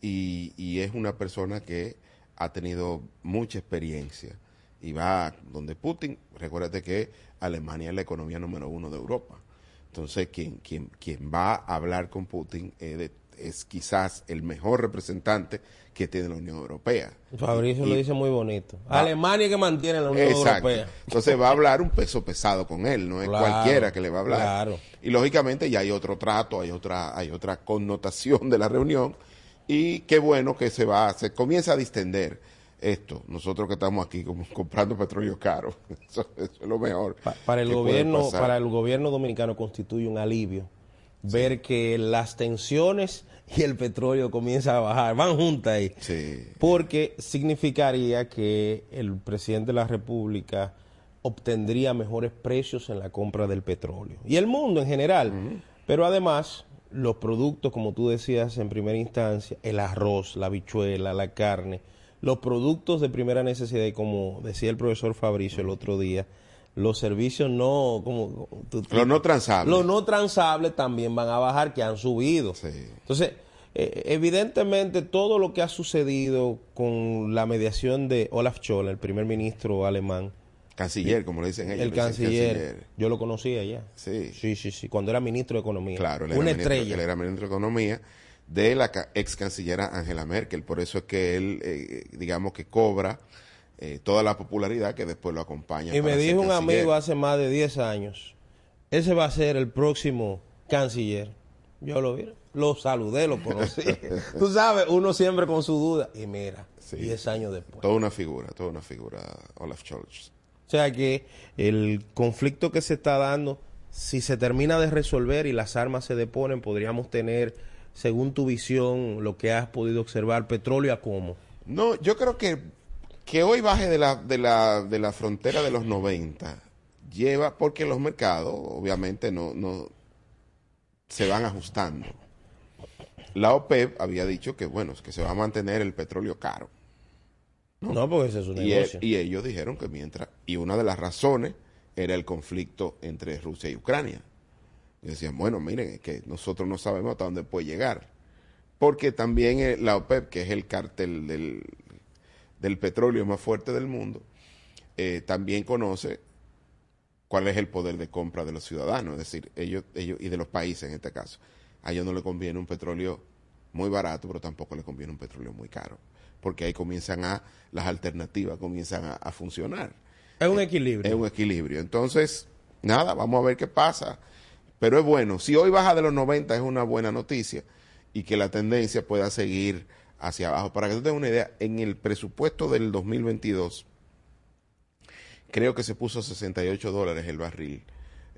E: Y, es una persona que ha tenido mucha experiencia. Y va donde Putin. Recuérdate que Alemania es la economía número uno de Europa. Entonces, quien, quien, quien va a hablar con Putin eh, de- es quizás el mejor representante que tiene la Unión Europea.
F: Fabricio
E: Y-
F: lo dice muy bonito.
E: Va-
F: Alemania que mantiene la Unión
E: Exacto.
F: Europea.
E: Entonces va a hablar un peso pesado con él, no es
F: Claro,
E: cualquiera que le va a hablar.
F: claro.
E: Y lógicamente ya hay otro trato, hay otra, hay otra connotación de la reunión y qué bueno que se va, se comienza a distender esto. Nosotros que estamos aquí como comprando petróleo caro, eso, eso es lo mejor.
F: Pa- para el gobierno para el gobierno dominicano constituye un alivio ver que las tensiones y el petróleo comienzan a bajar van juntas ahí. Porque significaría que el presidente de la república obtendría mejores precios en la compra del petróleo. Y el mundo en general. Pero además los productos como tú decías en primera instancia el arroz la habichuela la carne los productos de primera necesidad y como decía el profesor Fabricio el otro día los servicios no como
E: Los no transables.
F: los no transables también van a bajar que han subido entonces eh, evidentemente todo lo que ha sucedido con la mediación de Olaf Scholz el primer ministro alemán
E: Canciller, como le dicen ellos,
F: el canciller,
E: canciller.
F: yo lo conocía ya
E: Sí.
F: sí sí sí cuando era ministro de economía
E: Claro, él era,
F: una
E: ministro,
F: estrella
E: él era ministro de Economía de la ex cancillera Angela Merkel. Por eso es que él, eh, digamos que cobra eh, toda la popularidad que después lo acompaña.
F: Y me dijo un
E: canciller.
F: amigo hace más de 10 años, ese va a ser el próximo canciller. Yo lo vi, lo saludé, lo conocí. Tú sabes, uno siempre con su duda. Y mira,
E: Sí.
F: 10 años después.
E: Toda una figura, toda una figura, Olaf Scholz.
F: O sea que el conflicto que se está dando, si se termina de resolver y las armas se deponen, podríamos tener, según tu visión, lo que has podido observar, petróleo a cómo.
E: No, yo creo que que hoy baje de la, de la, de la frontera de los 90 lleva, porque los mercados obviamente no, no se van ajustando. La OPEP había dicho que bueno, que se va a mantener el petróleo caro.
F: No, porque ese es un
E: Y,
F: negocio.
E: e- y ellos dijeron que mientras, y una de las razones era el conflicto entre Rusia y Ucrania. Y decían, bueno, miren, es que nosotros no sabemos hasta dónde puede llegar. Porque también eh, la OPEP, que es el cártel del, del petróleo más fuerte del mundo, eh, también conoce cuál es el poder de compra de los ciudadanos, es decir, ellos, ellos y de los países en este caso. A ellos no les conviene un petróleo muy barato, pero tampoco les conviene un petróleo muy caro, porque ahí comienzan a, las alternativas comienzan a, a funcionar.
F: Es un equilibrio.
E: Es un equilibrio. Entonces, nada, vamos a ver qué pasa. Pero es bueno, si hoy baja de los 90 es una buena noticia y que la tendencia pueda seguir hacia abajo. Para que tú tengas una idea, en el presupuesto del 2022, creo que se puso 68 dólares el barril,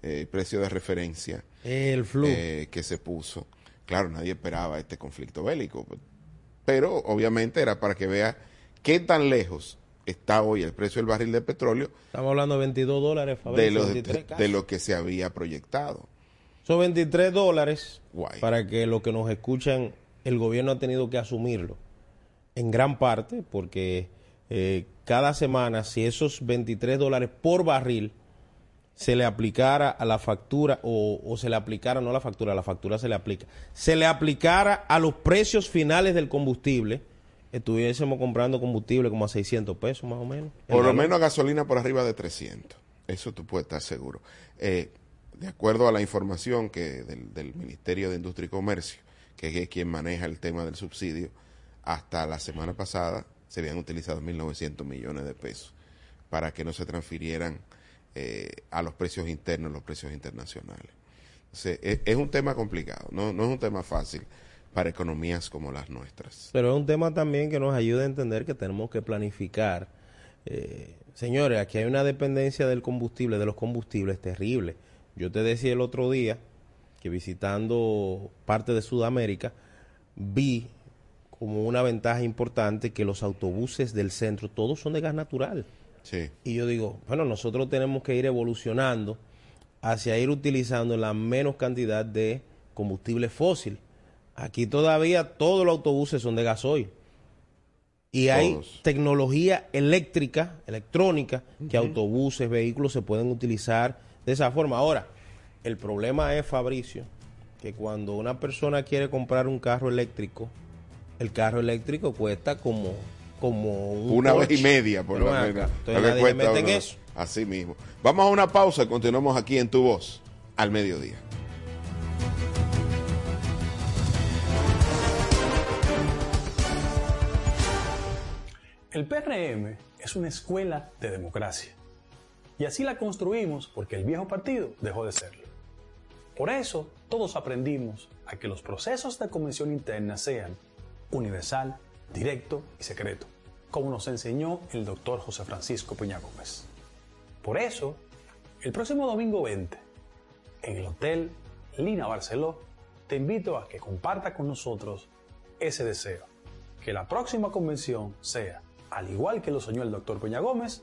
E: eh, precio de referencia
F: El flu.
E: eh, que se puso. Claro, nadie esperaba este conflicto bélico, pero obviamente era para que vea qué tan lejos está hoy el precio del barril de petróleo
F: Estamos hablando de 22 dólares, Fabricio,
E: de lo,
F: 23
E: de,
F: casi.
E: de lo que se había proyectado.
F: Son 23 dólares
E: Guay.
F: para que los que nos escuchan, el gobierno ha tenido que asumirlo en gran parte porque eh, cada semana, si esos 23 dólares por barril se le aplicara a la factura o, o se le aplicara, no a la factura, a la factura se le aplica, se le aplicara a los precios finales del combustible, estuviésemos comprando combustible como a 600 pesos más o menos.
E: Por lo menos gasolina por arriba de 300. Eso tú puedes estar seguro. Eh, de acuerdo a la información que del, del Ministerio de Industria y Comercio, que es quien maneja el tema del subsidio, hasta la semana pasada se habían utilizado 1.900 millones de pesos para que no se transfirieran eh, a los precios internos, los precios internacionales. Es un tema complicado, no, no es un tema fácil para economías como las nuestras.
F: Pero es un tema también que nos ayuda a entender que tenemos que planificar. Eh, señores, aquí hay una dependencia del combustible, de los combustibles terrible. Yo te decía el otro día que visitando parte de Sudamérica vi como una ventaja importante que los autobuses del centro todos son de gas natural.
E: Sí.
F: Y yo digo, bueno, nosotros tenemos que ir evolucionando hacia ir utilizando la menos cantidad de combustible fósil. Aquí todavía todos los autobuses son de gasoil. Y hay
E: Todos.
F: tecnología eléctrica, electrónica, que autobuses, vehículos se pueden utilizar de esa forma. Ahora, el problema es, Fabricio, que cuando una persona quiere comprar un carro eléctrico, el carro eléctrico cuesta como, como un
E: Una vez y media, por lo menos.
F: entonces mete en eso.
E: Así mismo. Vamos a una pausa y continuamos aquí en Tu Voz al mediodía.
J: El PRM es una escuela de democracia. Y así la construimos porque el viejo partido dejó de serlo. Por eso todos aprendimos a que los procesos de convención interna sean universal, directo y secreto, como nos enseñó el doctor José Francisco Peña Gómez. Por eso, el próximo domingo 20, en el Hotel Lina Barceló, te invito a que comparta con nosotros ese deseo, que la próxima convención sea, al igual que lo soñó el doctor Peña Gómez,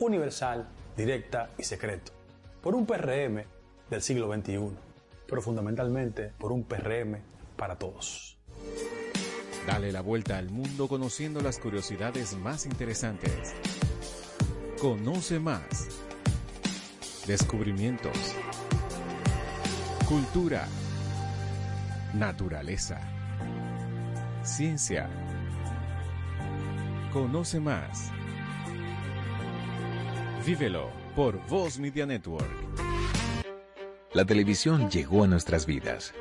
J: universal, directa y secreto, por un PRM del siglo XXI, pero fundamentalmente por un PRM para todos.
G: Dale la vuelta al mundo conociendo las curiosidades más interesantes. Conoce más. Descubrimientos. Cultura. Naturaleza. Ciencia. Conoce más. Vívelo por Voz Media Network.
H: La televisión llegó a nuestras vidas.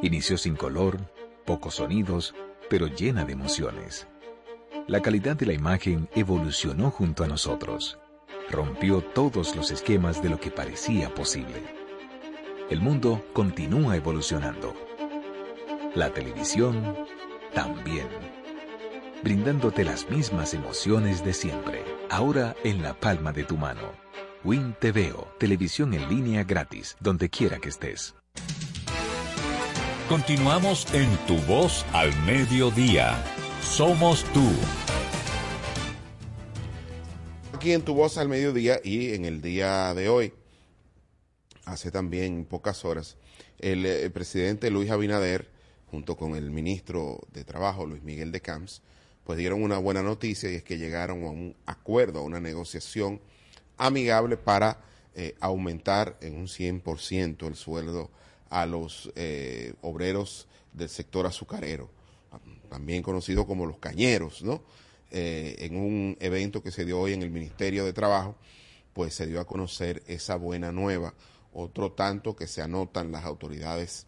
H: Inició sin color, pocos sonidos, pero llena de emociones. La calidad de la imagen evolucionó junto a nosotros. Rompió todos los esquemas de lo que parecía posible. El mundo continúa evolucionando. La televisión también. Brindándote las mismas emociones de siempre, ahora en la palma de tu mano. Win TVO, televisión en línea gratis, donde quiera que estés.
D: Continuamos en Tu Voz al Mediodía. Somos tú.
E: Aquí en Tu Voz al Mediodía y en el día de hoy, hace también pocas horas, el, eh, presidente Luis Abinader, junto con el ministro de Trabajo, Luis Miguel de Camps, pues dieron una buena noticia y es que llegaron a un acuerdo, a una negociación amigable para eh, aumentar en un 100% el sueldo a los eh, obreros del sector azucarero, también conocido como los cañeros, ¿no? Eh, en un evento que se dio hoy en el Ministerio de Trabajo, pues se dio a conocer esa buena nueva, otro tanto que se anotan las autoridades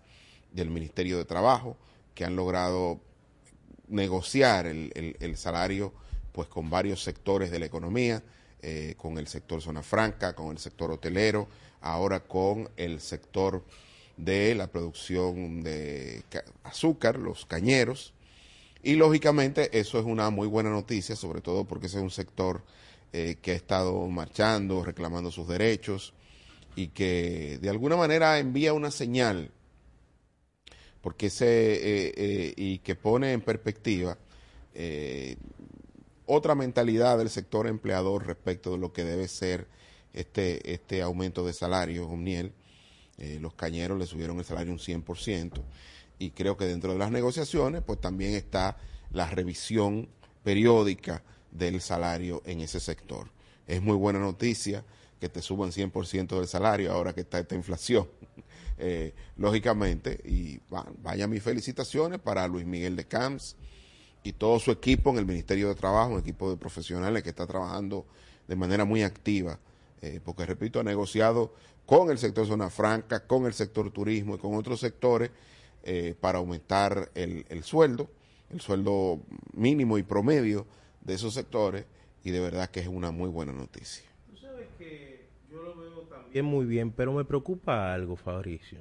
E: del Ministerio de Trabajo, que han logrado negociar el, el, salario pues con varios sectores de la economía, eh, con el sector zona franca, con el sector hotelero, ahora con el sector de la producción de azúcar, los cañeros. Y lógicamente eso es una muy buena noticia, sobre todo porque ese es un sector eh, que ha estado marchando, reclamando sus derechos y que de alguna manera envía una señal porque se, eh, eh, y que pone en perspectiva otra mentalidad del sector empleador respecto de lo que debe ser este, este aumento de salario, Omniel. Eh, los cañeros le subieron el salario un 100% y creo que dentro de las negociaciones pues también está la revisión periódica del salario en ese sector. Es muy buena noticia que te suban 100% del salario ahora que está esta inflación, eh, lógicamente, y vaya mis felicitaciones para Luis Miguel de Camps y todo su equipo en el Ministerio de Trabajo, un equipo de profesionales que está trabajando de manera muy activa, eh, porque repito, ha negociado con el sector zona franca, con el sector turismo y con otros sectores eh, para aumentar el, sueldo, el sueldo mínimo y promedio de esos sectores y de verdad que es una muy buena noticia.
F: Tú sabes que yo lo veo también muy bien, pero me preocupa algo, Fabricio.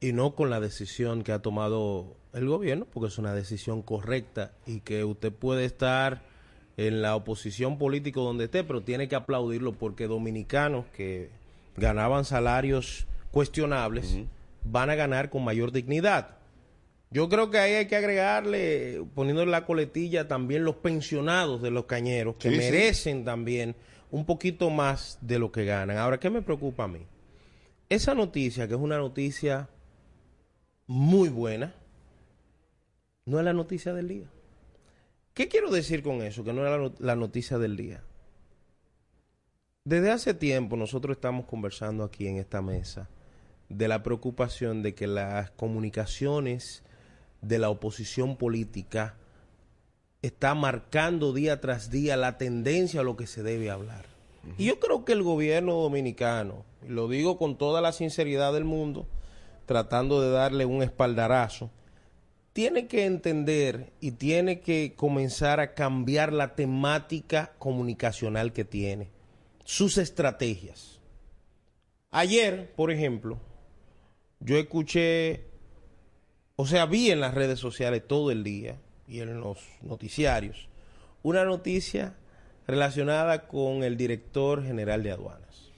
F: Y no con la decisión que ha tomado el gobierno, porque es una decisión correcta y que usted puede estar en la oposición política donde esté, pero tiene que aplaudirlo porque dominicanos que ganaban salarios cuestionables van a ganar con mayor dignidad. Yo creo que ahí hay que agregarle, poniendo en la coletilla también los pensionados de los cañeros, que merecen también un poquito más de lo que ganan. Ahora, ¿qué me preocupa a mí? Esa noticia, que es una noticia muy buena, no es la noticia del día. ¿Qué quiero decir con eso? Que no era la noticia del día. Desde hace tiempo nosotros estamos conversando aquí en esta mesa de la preocupación de que las comunicaciones de la oposición política está marcando día tras día la tendencia a lo que se debe hablar. Y yo creo que el gobierno dominicano, y lo digo con toda la sinceridad del mundo, tratando de darle un espaldarazo, tiene que entender y tiene que comenzar a cambiar la temática comunicacional que tiene, sus estrategias. Ayer, por ejemplo, yo escuché, o sea, vi en las redes sociales todo el día y en los noticiarios una noticia relacionada con el director general de aduanas.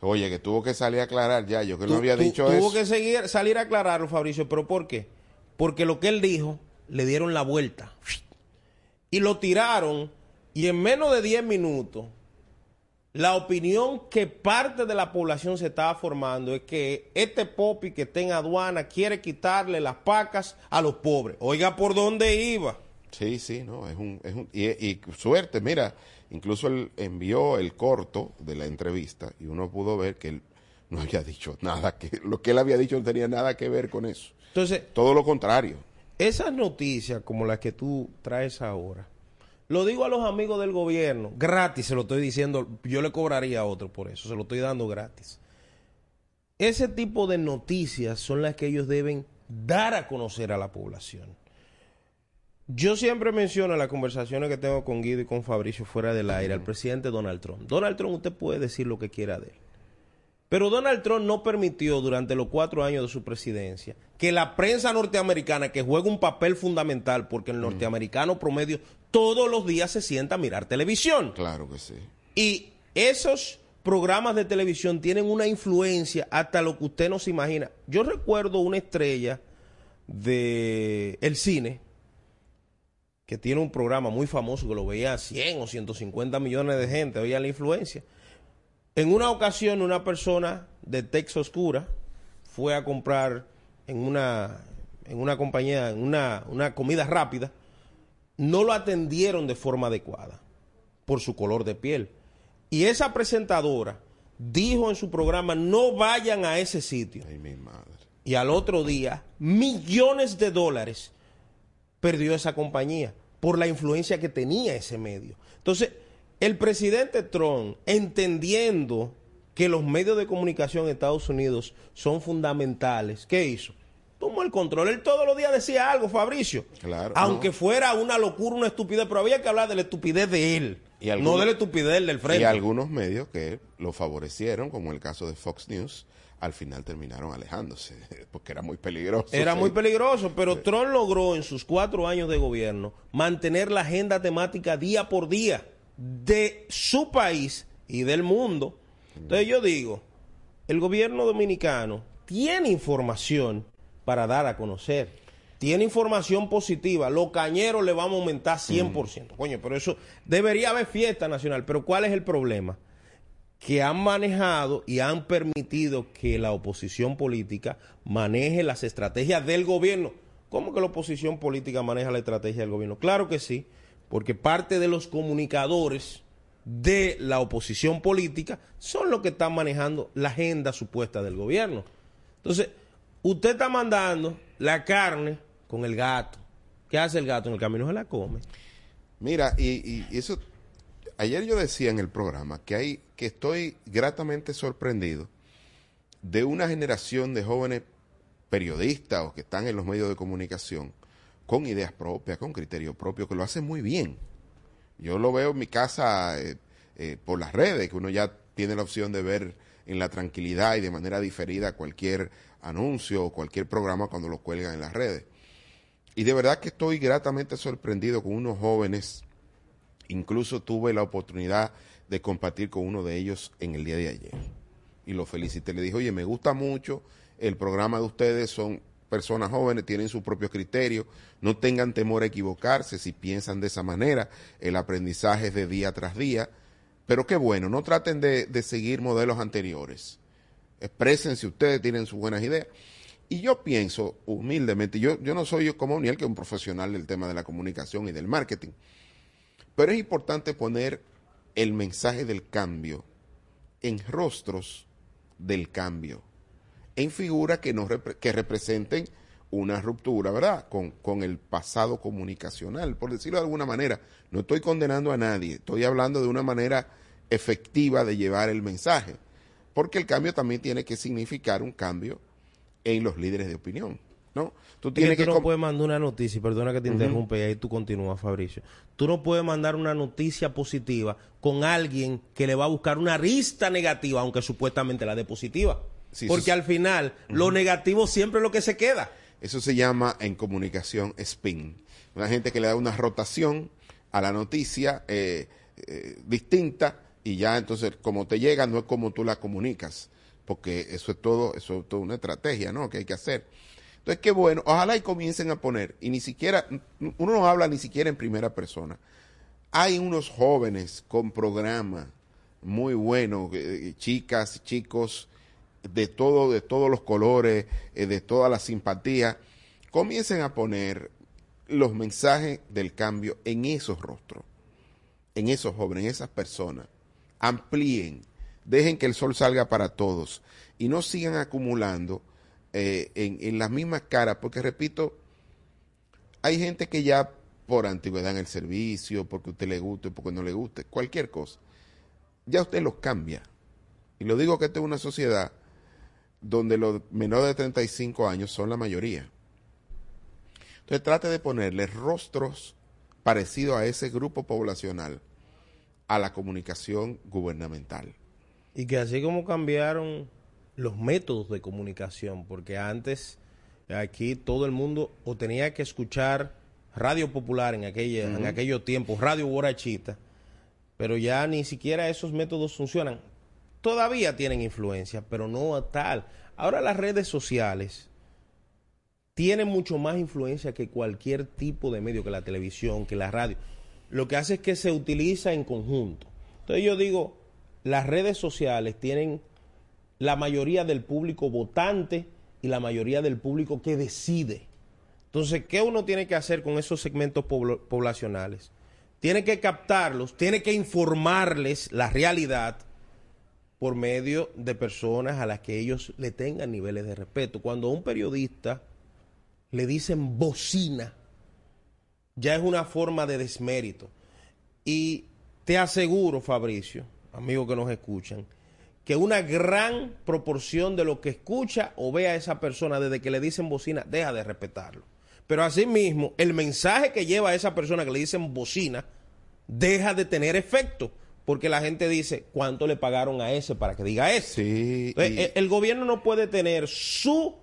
E: Oye, que tuvo que salir a aclarar ya, yo que no había dicho
F: eso. Tuvo que seguir, salir a aclararlo, Fabricio, pero ¿por qué? porque lo que él dijo le dieron la vuelta y lo tiraron y en menos de 10 minutos la opinión que parte de la población se estaba formando es que este Popi que está en aduana quiere quitarle las pacas a los pobres. Oiga por dónde iba.
E: Sí, sí, no, es un, es un y, y, suerte, mira, incluso él envió el corto de la entrevista y uno pudo ver que él no había dicho nada, que lo que él había dicho no tenía nada que ver con eso.
F: Entonces,
E: todo lo contrario.
F: Esas noticias como las que tú traes ahora, lo digo a los amigos del gobierno, gratis se lo estoy diciendo, yo le cobraría a otro por eso, se lo estoy dando gratis. Ese tipo de noticias son las que ellos deben dar a conocer a la población. Yo siempre menciono en las conversaciones que tengo con Guido y con Fabricio fuera del aire al presidente Donald Trump. Donald Trump, usted puede decir lo que quiera de él. Pero Donald Trump no permitió durante los cuatro años de su presidencia que la prensa norteamericana, que juega un papel fundamental, porque el norteamericano promedio todos los días se sienta a mirar televisión.
E: Claro que sí.
F: Y esos programas de televisión tienen una influencia hasta lo que usted no se imagina. Yo recuerdo una estrella de el cine que tiene un programa muy famoso que lo veía 100 o 150 millones de gente, oía la influencia. En una ocasión una persona de Texas Oscura fue a comprar en una, en una compañía, en una, una comida rápida, no lo atendieron de forma adecuada por su color de piel. Y esa presentadora dijo en su programa, no vayan a ese sitio. Y al otro día, millones de dólares perdió esa compañía por la influencia que tenía ese medio. Entonces, el presidente Trump, entendiendo que los medios de comunicación en Estados Unidos son fundamentales, ¿qué hizo? Tomó el control. Él todos los días decía algo, Fabricio.
E: Claro.
F: Aunque fuera una locura, una estupidez, pero había que hablar de la estupidez de él. no de la estupidez del frente.
E: Y algunos medios que lo favorecieron, como el caso de Fox News, al final terminaron alejándose, porque era muy peligroso.
F: Era
E: sí.
F: muy peligroso, pero Trump logró en sus cuatro años de gobierno mantener la agenda temática día por día de su país y del mundo. Entonces yo digo, el gobierno dominicano tiene información para dar a conocer. Tiene información positiva. Los cañeros le vamos a aumentar 100%. Coño, pero eso debería haber fiesta nacional. Pero ¿cuál es el problema? Que han manejado y han permitido que la oposición política maneje las estrategias del gobierno. ¿Cómo que la oposición política maneja la estrategia del gobierno? Claro que sí, porque parte de los comunicadores de la oposición política son los que están manejando la agenda supuesta del gobierno. Entonces, usted está mandando la carne con el gato. ¿Qué hace el gato? En el camino se la come.
E: Mira, y, y eso ayer yo decía en el programa que hay que estoy gratamente sorprendido de una generación de jóvenes periodistas o que están en los medios de comunicación con ideas propias, con criterio propio, que lo hacen muy bien. Yo lo veo en mi casa eh, eh, por las redes, que uno ya tiene la opción de ver en la tranquilidad y de manera diferida cualquier anuncio o cualquier programa cuando lo cuelgan en las redes. Y de verdad que estoy gratamente sorprendido con unos jóvenes Incluso tuve la oportunidad de compartir con uno de ellos en el día de ayer. Y lo felicité. Le dije, oye, me gusta mucho el programa de ustedes, son personas jóvenes, tienen su propio criterio, no tengan temor a equivocarse si piensan de esa manera, el aprendizaje es de día tras día, pero qué bueno, no traten de, de seguir modelos anteriores, expresen si ustedes tienen sus buenas ideas. Y yo pienso, humildemente, yo, yo no soy como Niel, que es un profesional del tema de la comunicación y del marketing, pero es importante poner el mensaje del cambio en rostros del cambio, en figuras que, nos que representen una ruptura, ¿verdad? Con, con el pasado comunicacional, por decirlo de alguna manera. No estoy condenando a nadie, estoy hablando de una manera efectiva de llevar el mensaje, porque el cambio también tiene que significar un cambio en los líderes de opinión. ¿No?
F: Tú tienes que, no puedes mandar una noticia, perdona que te interrumpa y ahí tú continúas, Fabricio. Tú no puedes mandar una noticia positiva con alguien que le va a buscar una rista negativa, aunque supuestamente la de positiva. Porque al final, lo negativo siempre es lo que se queda.
E: Eso se llama en comunicación spin. Una gente que le da una rotación a la noticia eh, eh, distinta y ya entonces como te llega no es como tú la comunicas, porque eso es todo, eso es toda una estrategia, ¿no? Que hay que hacer. Entonces, qué bueno, ojalá y comiencen a poner, y ni siquiera, uno no habla ni siquiera en primera persona. Hay unos jóvenes con programa muy buenos, eh, chicas, chicos, de todo, de todos los colores, eh, de toda la simpatía. Comiencen a poner los mensajes del cambio en esos rostros, en esos jóvenes, en esas personas. Amplíen, dejen que el sol salga para todos y no sigan acumulando eh, en, en, las mismas caras, porque repito, hay gente que ya por antigüedad en el servicio, porque usted le guste, porque no le guste, cualquier cosa, ya usted los cambia. Y lo digo que esta es una sociedad donde los menores de 35 años son la mayoría. Entonces trate de ponerle rostros parecidos a ese grupo poblacional a la comunicación gubernamental.
F: Y que así como cambiaron los métodos de comunicación, porque antes aquí todo el mundo o tenía que escuchar radio popular en, aquella, en aquellos tiempos, radio borachita, pero ya ni siquiera esos métodos funcionan. Todavía tienen influencia, pero no a tal. Ahora las redes sociales tienen mucho más influencia que cualquier tipo de medio, que la televisión, que la radio. Lo que hace es que se utiliza en conjunto. Entonces yo digo, las redes sociales tienen la mayoría del público votante y la mayoría del público que decide. Entonces, ¿qué uno tiene que hacer con esos segmentos poblacionales? Tiene que captarlos, tiene que informarles la realidad por medio de personas a las que ellos le tengan niveles de respeto. Cuando a un periodista le dicen bocina, ya es una forma de desmérito. Y te aseguro, Fabricio, amigos que nos escuchan, que una gran proporción de lo que escucha o ve a esa persona desde que le dicen bocina, deja de respetarlo. Pero asimismo, el mensaje que lleva a esa persona que le dicen bocina, deja de tener efecto. Porque la gente dice, ¿cuánto le pagaron a ese para que diga eso?
E: Y-
F: el- el gobierno no puede tener su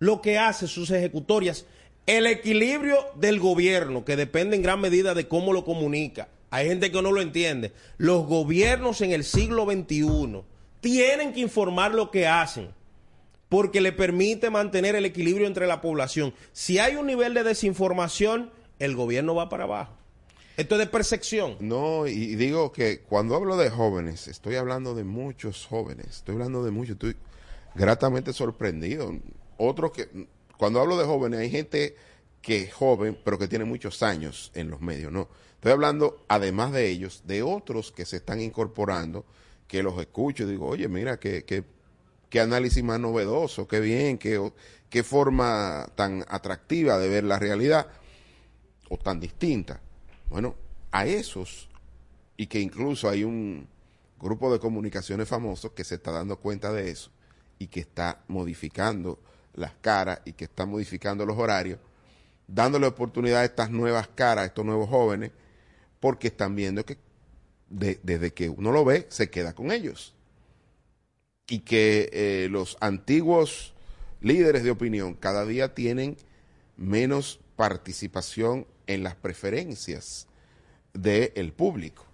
F: lo que hace sus ejecutorias, el equilibrio del gobierno, que depende en gran medida de cómo lo comunica. Hay gente que no lo entiende. Los gobiernos en el siglo XXI tienen que informar lo que hacen, porque le permite mantener el equilibrio entre la población. Si hay un nivel de desinformación, el gobierno va para abajo. Esto es de percepción.
E: No, y digo que cuando hablo de jóvenes, estoy hablando de muchos jóvenes, estoy hablando de muchos, estoy gratamente sorprendido. Otros que, cuando hablo de jóvenes, hay gente que es joven, pero que tiene muchos años en los medios, ¿no? Estoy hablando, además de ellos, de otros que se están incorporando, que los escucho y digo, oye, mira, qué, qué, qué análisis más novedoso, qué bien, qué, qué forma tan atractiva de ver la realidad, o tan distinta. Bueno, a esos, y que incluso hay un grupo de comunicaciones famosos que se está dando cuenta de eso y que está modificando las caras y que está modificando los horarios, dándole oportunidad a estas nuevas caras, a estos nuevos jóvenes, porque están viendo que de- desde que uno lo ve, se queda con ellos. Y que eh, los antiguos líderes de opinión cada día tienen menos participación en las preferencias del público.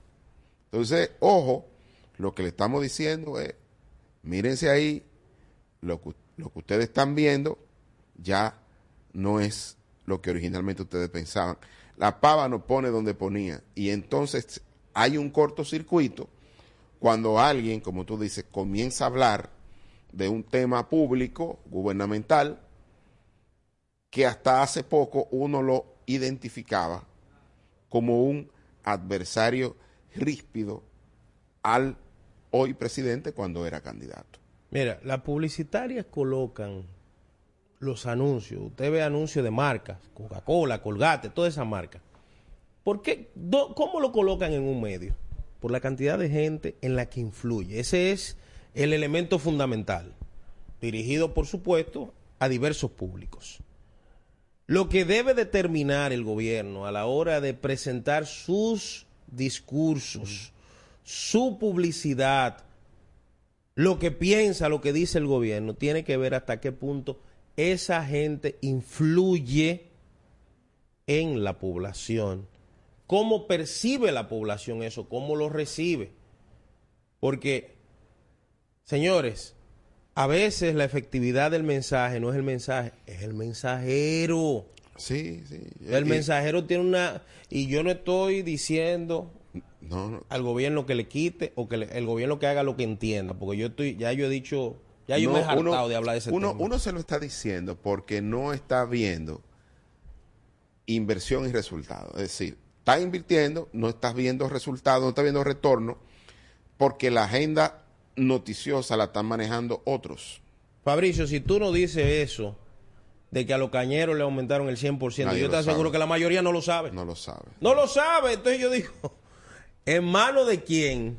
E: Entonces, ojo, lo que le estamos diciendo es, mírense ahí, lo que, lo que ustedes están viendo ya no es lo que originalmente ustedes pensaban. La pava no pone donde ponía y entonces hay un cortocircuito cuando alguien, como tú dices, comienza a hablar de un tema público, gubernamental, que hasta hace poco uno lo identificaba como un adversario ríspido al hoy presidente cuando era candidato.
F: Mira, las publicitarias colocan los anuncios. Usted ve anuncios de marcas, Coca-Cola, Colgate, toda esa marca. ¿Por qué? ¿Cómo lo colocan en un medio? Por la cantidad de gente en la que influye. Ese es el elemento fundamental. Dirigido, por supuesto, a diversos públicos. Lo que debe determinar el gobierno a la hora de presentar sus discursos, su publicidad, lo que piensa, lo que dice el gobierno, tiene que ver hasta qué punto esa gente influye en la población. ¿Cómo percibe la población eso? ¿Cómo lo recibe? Porque, señores, a veces la efectividad del mensaje no es el mensaje, es el mensajero.
E: Sí, sí.
F: El
E: Y-
F: mensajero tiene una... Y yo no estoy diciendo
E: No, no.
F: al gobierno que le quite o que le- el gobierno que haga lo que entienda, porque yo estoy, ya yo he dicho, ya yo
E: No,
F: me he hartado
E: uno-
F: de hablar de ese
E: uno,
F: tema.
E: Uno se lo está diciendo porque no está viendo inversión y resultado. Es decir, está invirtiendo, no estás viendo resultados, no estás viendo retorno, porque la agenda noticiosa la están manejando otros.
F: Fabricio, si tú no dices eso, de que a los cañeros le aumentaron el 100%,
E: Nadie
F: yo te aseguro
E: sabe.
F: que la mayoría no lo sabe.
E: No lo sabe.
F: No lo sabe, entonces yo digo, ¿en mano de quién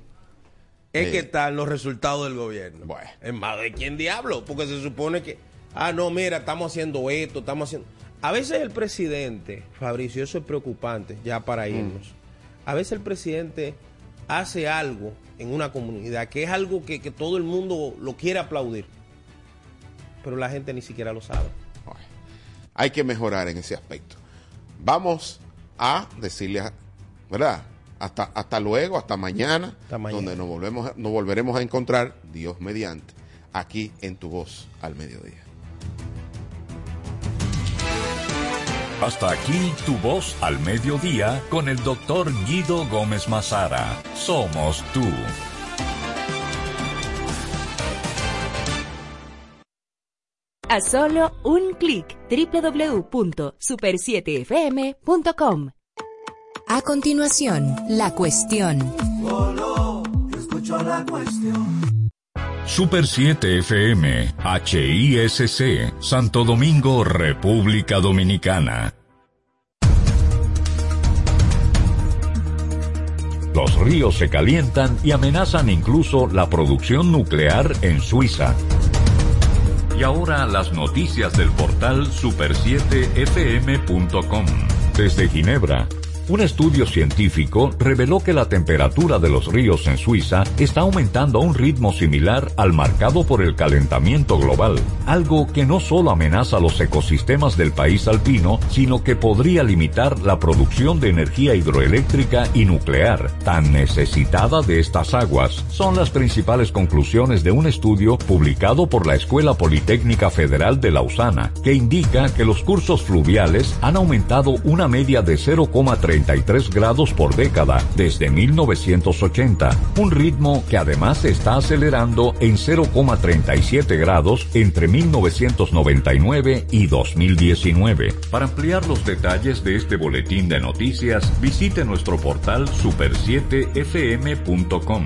F: es que están los resultados del gobierno?
E: Bueno.
F: ¿En mano de quién diablo? Porque se supone que, ah, no, mira, estamos haciendo esto, estamos haciendo... A veces el presidente, Fabricio, eso es preocupante, ya para irnos. A veces el presidente hace algo en una comunidad, que es algo que, que todo el mundo lo quiere aplaudir, pero la gente ni siquiera lo sabe.
E: Hay que mejorar en ese aspecto. Vamos a decirle, a- ¿verdad? Hasta, hasta luego, hasta mañana,
F: mañana.
E: donde nos, volvemos, nos volveremos a encontrar, Dios mediante, aquí en tu voz al mediodía.
D: Hasta aquí tu voz al mediodía con el doctor Guido Gómez Mazara. Somos tú.
B: A solo un clic www.super7fm.com.
A: A continuación, la cuestión.
K: escucho la cuestión.
D: Super 7 FM, HISC, Santo Domingo, República Dominicana. Los ríos se calientan y amenazan incluso la producción nuclear en Suiza. Y ahora las noticias del portal super7fm.com. Desde Ginebra, un estudio científico reveló que la temperatura de los ríos en Suiza está aumentando a un ritmo similar al marcado por el calentamiento global, algo que no solo amenaza los ecosistemas del país alpino, sino que podría limitar la producción de energía hidroeléctrica y nuclear, tan necesitada de estas aguas. Son las principales conclusiones de un estudio publicado por la Escuela Politécnica Federal de Lausana, que indica que los cursos fluviales han aumentado una media de 0,33 grados por década desde 1980, un ritmo que además se está acelerando en 0,37 grados entre 1999 y 2019. Para ampliar los detalles de este boletín de noticias, visite nuestro portal super7fm.com.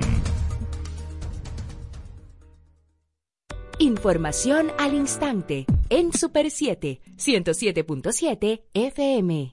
B: Información al instante en Super 7, 107.7 FM.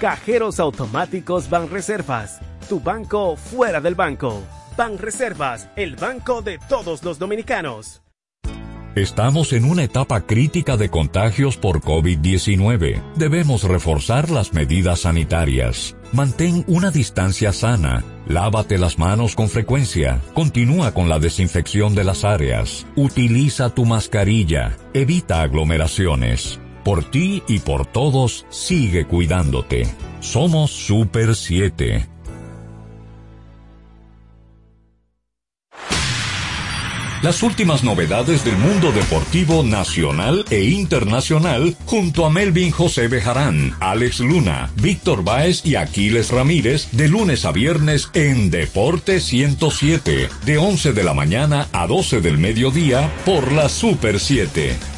O: Cajeros automáticos Banreservas, tu banco fuera del banco. Banreservas, el banco de todos los dominicanos.
D: Estamos en una etapa crítica de contagios por COVID-19. Debemos reforzar las medidas sanitarias. Mantén una distancia sana. Lávate las manos con frecuencia. Continúa con la desinfección de las áreas. Utiliza tu mascarilla. Evita aglomeraciones. Por ti y por todos, sigue cuidándote. Somos Super 7. Las últimas novedades del mundo deportivo nacional e internacional junto a Melvin José Bejarán, Alex Luna, Víctor Báez y Aquiles Ramírez de lunes a viernes en Deporte 107, de 11 de la mañana a 12 del mediodía por la Super 7.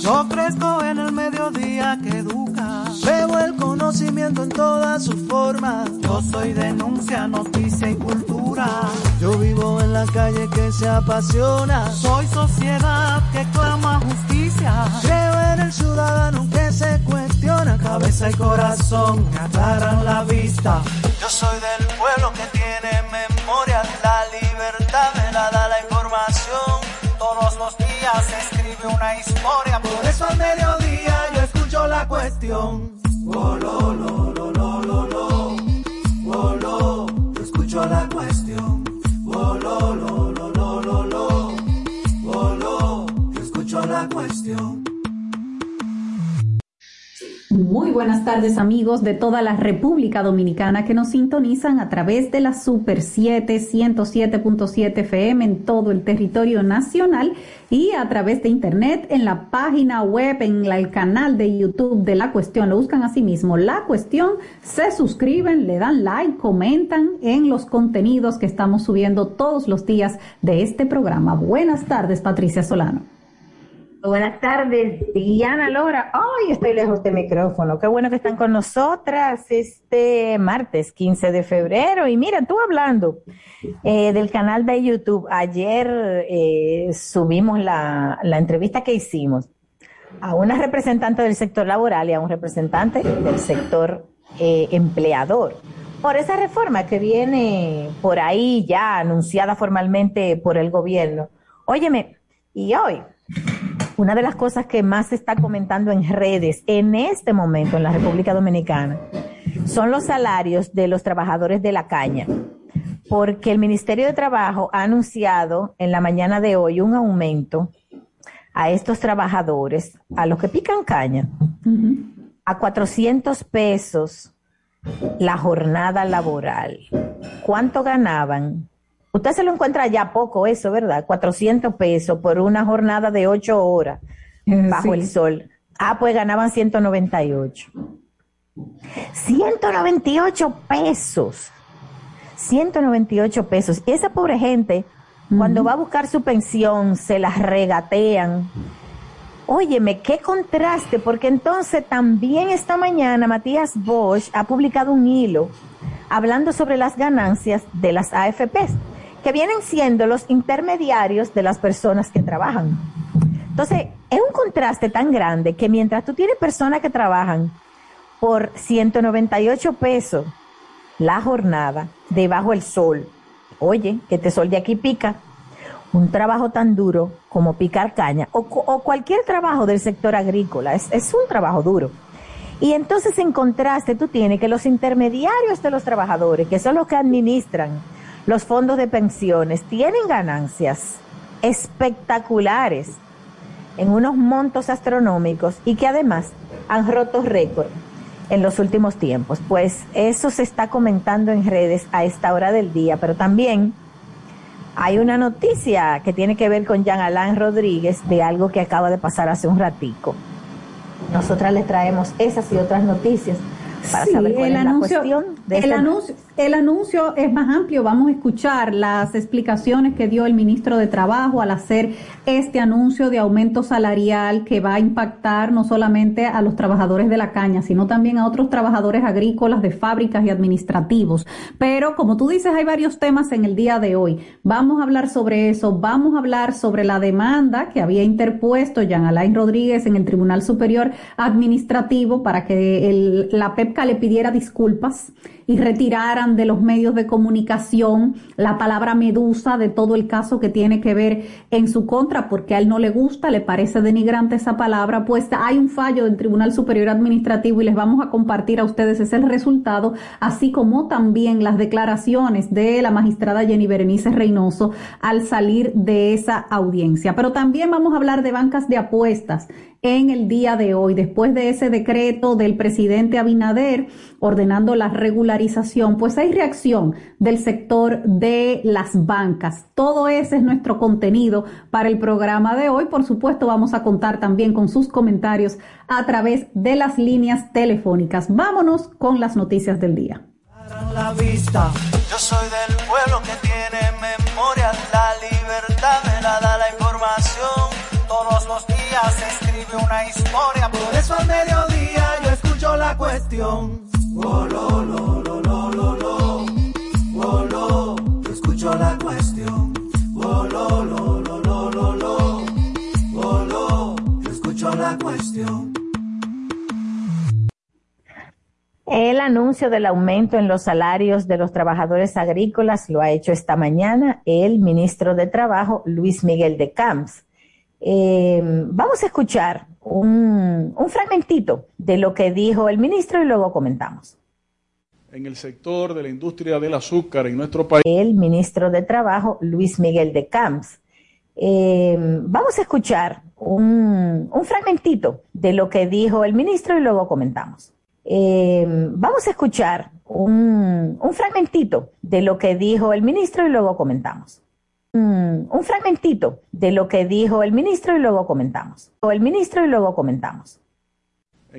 K: Yo crezco en el mediodía que educa. Veo el conocimiento en todas sus formas. Yo soy denuncia, noticia y cultura. Yo vivo en la calle que se apasiona. Soy sociedad que clama justicia. Creo en el ciudadano que se cuestiona. cabeza y corazón me aclaran la vista. Yo soy del pueblo que tiene memoria, la libertad me la da la información. Todos los días se escribe una historia, por eso al mediodía yo escucho la cuestión.
P: Buenas tardes amigos de toda la República Dominicana que nos sintonizan a través de la Super 7 107.7 FM en todo el territorio nacional y a través de internet en la página web, en el canal de YouTube de La Cuestión. Lo buscan así mismo, La Cuestión, se suscriben, le dan like, comentan en los contenidos que estamos subiendo todos los días de este programa. Buenas tardes, Patricia Solano.
Q: Buenas tardes, Diana Lora. Ay, estoy lejos del micrófono. Qué bueno que están con nosotras este martes 15 de febrero. Y mira, tú hablando eh, del canal de YouTube, ayer eh, subimos la, la entrevista que hicimos a una representante del sector laboral y a un representante del sector eh, empleador por esa reforma que viene por ahí ya anunciada formalmente por el gobierno. Óyeme, y hoy una de las cosas que más se está comentando en redes en este momento en la República Dominicana son los salarios de los trabajadores de la caña, porque el Ministerio de Trabajo ha anunciado en la mañana de hoy un aumento a estos trabajadores, a los que pican caña, a 400 pesos la jornada laboral. ¿Cuánto ganaban? Usted se lo encuentra ya poco eso, ¿verdad? 400 pesos por una jornada de 8 horas bajo
P: sí.
Q: el sol. Ah, pues ganaban 198. 198 pesos. 198 pesos. Y esa pobre gente, cuando va a buscar su pensión, se las regatean. Óyeme, qué contraste, porque entonces también esta mañana Matías Bosch ha publicado un hilo hablando sobre las ganancias de las AFPs, que vienen siendo los intermediarios de las personas que trabajan. Entonces, es un contraste tan grande que mientras tú tienes personas que trabajan por 198 pesos la jornada debajo del sol, oye, que este sol de aquí pica, un trabajo tan duro como picar caña o, cu- o cualquier trabajo del sector agrícola, es un trabajo duro. Y entonces en contraste tú tienes que los intermediarios de los trabajadores, que son los que administran los fondos de pensiones, tienen ganancias espectaculares en unos montos astronómicos y que además han roto récord en los últimos tiempos. Pues eso se está comentando en redes a esta hora del día, pero también hay una noticia que tiene que ver con Jean Alain Rodríguez de algo que acaba de pasar hace un ratico. Nosotras les traemos esas y otras noticias para
P: Sí,
Q: saber cuál
P: el
Q: es la cuestión de
P: el,
Q: este-
P: anuncio, el anuncio es más amplio. Vamos a escuchar las explicaciones que dio el ministro de Trabajo al hacer este anuncio de aumento salarial que va a impactar no solamente a los trabajadores de la caña, sino también a otros trabajadores agrícolas de fábricas y administrativos. Pero como tú dices, hay varios temas en el día de hoy. Vamos a hablar sobre eso. Vamos a hablar sobre la demanda que había interpuesto Jean Alain Rodríguez en el Tribunal Superior Administrativo para que la PEPCA le pidiera disculpas y de los medios de comunicación la palabra medusa de todo el caso que tiene que ver en su contra, porque a él no le gusta, le parece denigrante esa palabra, pues hay un fallo del Tribunal Superior Administrativo y les vamos a compartir a ustedes ese es el resultado, así como también las declaraciones de la magistrada Jenny Berenice Reynoso al salir de esa audiencia. Pero también vamos a hablar de bancas de apuestas en el día de hoy, después de ese decreto del presidente Abinader ordenando la regularización, pues hay reacción del sector de las bancas. Todo ese es nuestro contenido para el programa de hoy. Por supuesto, vamos a contar también con sus comentarios a través de las líneas telefónicas. Vámonos con las noticias del día.
K: la libertad me da la información. Todos los días una historia, por eso al mediodía yo escucho la cuestión. Oh, lo, lo, lo, lo, lo, lo. Oh, lo, yo escucho la cuestión. Oh, lo, lo, lo, lo, lo, lo. Oh, lo, yo escucho la cuestión.
Q: anuncio del aumento en los salarios de los trabajadores agrícolas lo ha hecho esta mañana el ministro de Trabajo, Luis Miguel de Camps. Eh, vamos a escuchar un, un fragmentito de lo que dijo el ministro y luego comentamos.
R: En el sector de la industria del azúcar en nuestro país.
Q: El ministro de Trabajo, Luis Miguel de Camps. Eh, vamos a escuchar un, un fragmentito de lo que dijo el ministro y luego comentamos. Eh, vamos a escuchar un, un, fragmentito de lo que dijo el ministro y luego comentamos. Un, un fragmentito de lo que dijo el ministro y luego comentamos. O el ministro y luego comentamos.